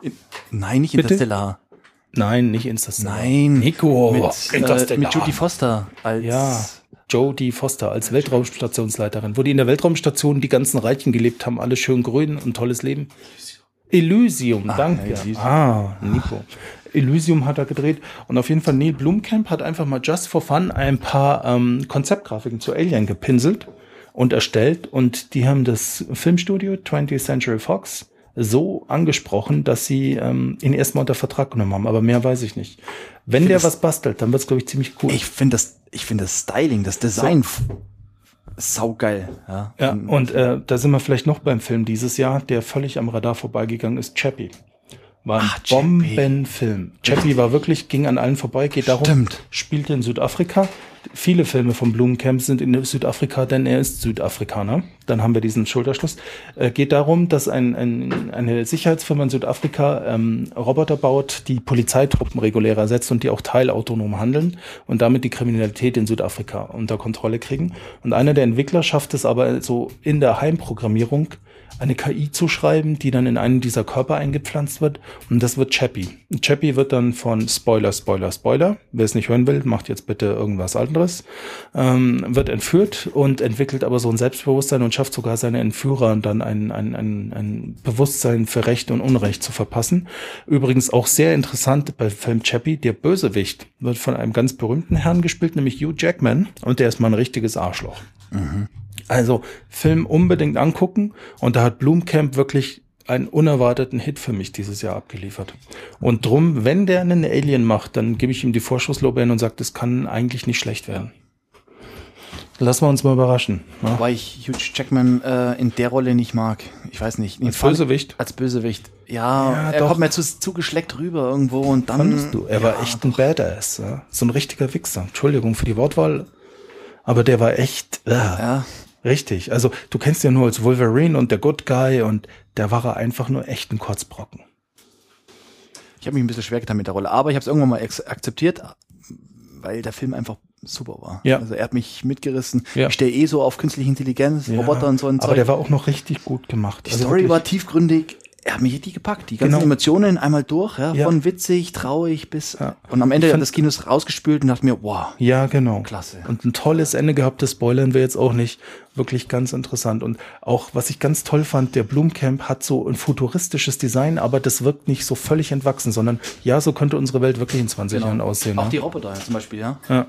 In, nein, nicht Bitte? Interstellar. Nein, nicht Interstellar. Nein. Nico, mit, äh, Interstellar. mit Judy Foster als Ja, Jodie Foster als Weltraumstationsleiterin, wo die in der Weltraumstation die ganzen Reichen gelebt haben, alle schön grün und tolles Leben. Elysium, danke. ja, Elysium. Ah, Nico. Elysium hat er gedreht und auf jeden Fall Neil Blomkamp hat einfach mal just for fun ein paar ähm, Konzeptgrafiken zu Alien gepinselt und erstellt und die haben das Filmstudio 20th Century Fox so angesprochen, dass sie ähm, ihn erstmal unter Vertrag genommen haben, aber mehr weiß ich nicht. Wenn der das- was bastelt, dann wird's glaube ich ziemlich cool. Ich finde das, ich finde das Styling, das Design f- saugeil. Ja. Ja, und äh, da sind wir vielleicht noch beim Film dieses Jahr, der völlig am Radar vorbeigegangen ist, Chappie. War ein Ah, Chappie. Bombenfilm. Chappie war wirklich, ging an allen vorbei, geht darum, Stimmt. spielte in Südafrika. Viele Filme von Blumencamp sind in Südafrika, denn er ist Südafrikaner. Dann haben wir diesen Schulterschluss. Äh, geht darum, dass ein, ein, eine Sicherheitsfirma in Südafrika ähm, Roboter baut, die Polizeitruppen regulär ersetzt und die auch teilautonom handeln und damit die Kriminalität in Südafrika unter Kontrolle kriegen. Und einer der Entwickler schafft es aber so in der Heimprogrammierung, eine KI zu schreiben, die dann in einen dieser Körper eingepflanzt wird. Und das wird Chappie. Chappie wird dann von Spoiler, Spoiler, Spoiler. Wer es nicht hören will, macht jetzt bitte irgendwas anderes. Ähm, wird entführt und entwickelt aber so ein Selbstbewusstsein und schafft sogar seine Entführer dann ein, ein, ein, ein Bewusstsein für Recht und Unrecht zu verpassen. Übrigens auch sehr interessant bei Film Chappie, der Bösewicht wird von einem ganz berühmten Herrn gespielt, nämlich Hugh Jackman. Und der ist mal ein richtiges Arschloch. Also Film unbedingt angucken und da hat Blumkamp wirklich einen unerwarteten Hit für mich dieses Jahr abgeliefert. Und drum, wenn der einen Alien macht, dann gebe ich ihm die Vorschusslorbeeren und sage, das kann eigentlich nicht schlecht werden. Lassen wir uns mal überraschen. Ne? Wobei ich Hugh Jackman äh, in der Rolle nicht mag. Ich weiß nicht. Als Bösewicht? Als Bösewicht. Ja, Ja, er doch. kommt mir zu, zu geschleckt rüber irgendwo und dann. Fandest du? Er war echt ein Badass. Ja? So ein richtiger Wichser. Entschuldigung für die Wortwahl. Aber der war echt, äh, Ja, richtig. Also du kennst ihn ja nur als Wolverine und der Good Guy und der war er einfach nur echt ein Kotzbrocken. ich habe mich ein bisschen schwer getan mit der Rolle, aber ich habe es irgendwann mal akzeptiert, weil der Film einfach super war. Ja. Also er hat mich mitgerissen. Ja. Ich stehe eh so auf künstliche Intelligenz, Roboter und so ein Aber Zeug. der war auch noch richtig gut gemacht. Die Also Story wirklich- war tiefgründig. Er hat mich richtig gepackt. Die ganzen Genau. Emotionen einmal durch, ja, Ja. von witzig, traurig bis. Ja. Und am Ende hat fand- das Kino rausgespült und dachte mir, wow, Ja, genau. Klasse. Und ein tolles Ende gehabt, das spoilern wir jetzt auch nicht. Wirklich ganz interessant. Und auch, was ich ganz toll fand, der Blumcamp hat so ein futuristisches Design, aber das wirkt nicht so völlig entwachsen, sondern ja, so könnte unsere Welt wirklich in 20 Jahren aussehen. Genau. Auch ne? die Roboter zum Beispiel, ja. ja.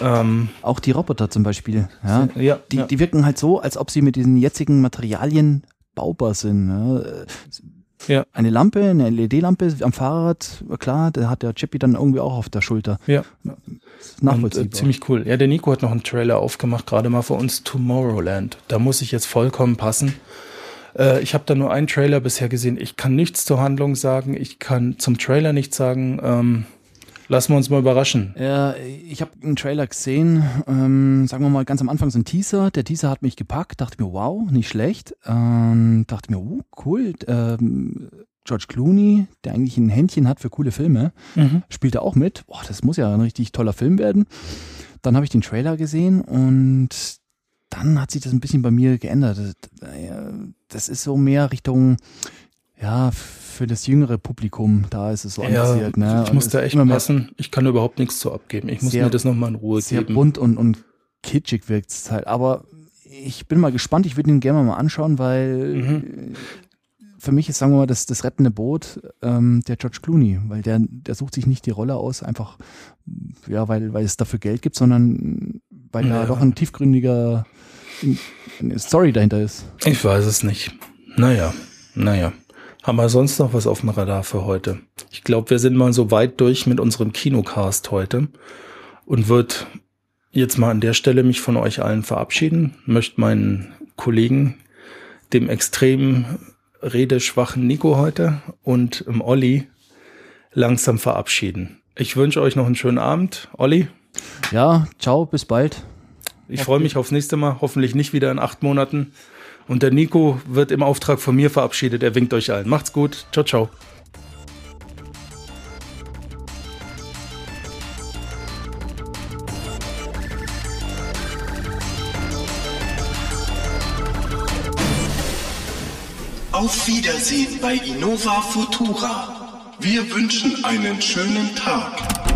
Ähm, Auch die Roboter zum Beispiel, ja. ja, Die, ja. die wirken halt so, als ob sie mit diesen jetzigen Materialien baubar sind. Ja. Ja. Eine Lampe, eine LED-Lampe am Fahrrad, klar, der hat der Chippy dann irgendwie auch auf der Schulter. ja. Ist Und, nachvollziehbar. äh, ziemlich cool. Ja, der Nico hat noch einen Trailer aufgemacht, gerade mal für uns Tomorrowland. Da muss ich jetzt vollkommen passen. Äh, ich habe da nur einen Trailer bisher gesehen. Ich kann nichts zur Handlung sagen. Ich kann zum Trailer nichts sagen. Ähm, lassen wir uns mal überraschen. Ja, ich habe einen Trailer gesehen, ähm, sagen wir mal ganz am Anfang so ein Teaser. Der Teaser hat mich gepackt, dachte mir, wow, nicht schlecht. Ähm, dachte mir, uh, cool. Ähm, George Clooney, der eigentlich ein Händchen hat für coole Filme, Mhm. spielt er auch mit. Boah, das muss ja ein richtig toller Film werden. Dann habe ich den Trailer gesehen und dann hat sich das ein bisschen bei mir geändert. Das, äh, Das ist so mehr Richtung, ja, für das jüngere Publikum, da ist es so Ja, anvisiert. Ne? ich muss da echt passen. Ich kann überhaupt nichts zu abgeben. Ich muss Sehr- mir das nochmal in Ruhe sehr geben. bunt und, und kitschig wirkt es halt. Aber ich bin mal gespannt, ich würde ihn gerne mal anschauen, weil Mhm. für mich ist, sagen wir mal, das, das rettende Boot ähm, der George Clooney, weil der, der sucht sich nicht die Rolle aus, einfach ja, weil, weil es dafür Geld gibt, sondern weil da Ja. doch ein tiefgründiger Story dahinter ist. Ich weiß es nicht. Naja, naja. Haben wir sonst noch was auf dem Radar für heute? Ich glaube, wir sind mal so weit durch mit unserem Kinocast heute und wird jetzt mal an der Stelle mich von euch allen verabschieden. Möchte meinen Kollegen, dem extrem redeschwachen Nico heute und im Olli langsam verabschieden. Ich wünsche euch noch einen schönen Abend. Olli, Ja, ciao, bis bald. ich freue mich aufs nächste Mal, hoffentlich nicht wieder in acht Monaten. Und der Nico wird im Auftrag von mir verabschiedet. Er winkt euch allen. Macht's gut. Ciao, ciao. Auf Wiedersehen bei Innova Futura. Wir wünschen einen schönen Tag.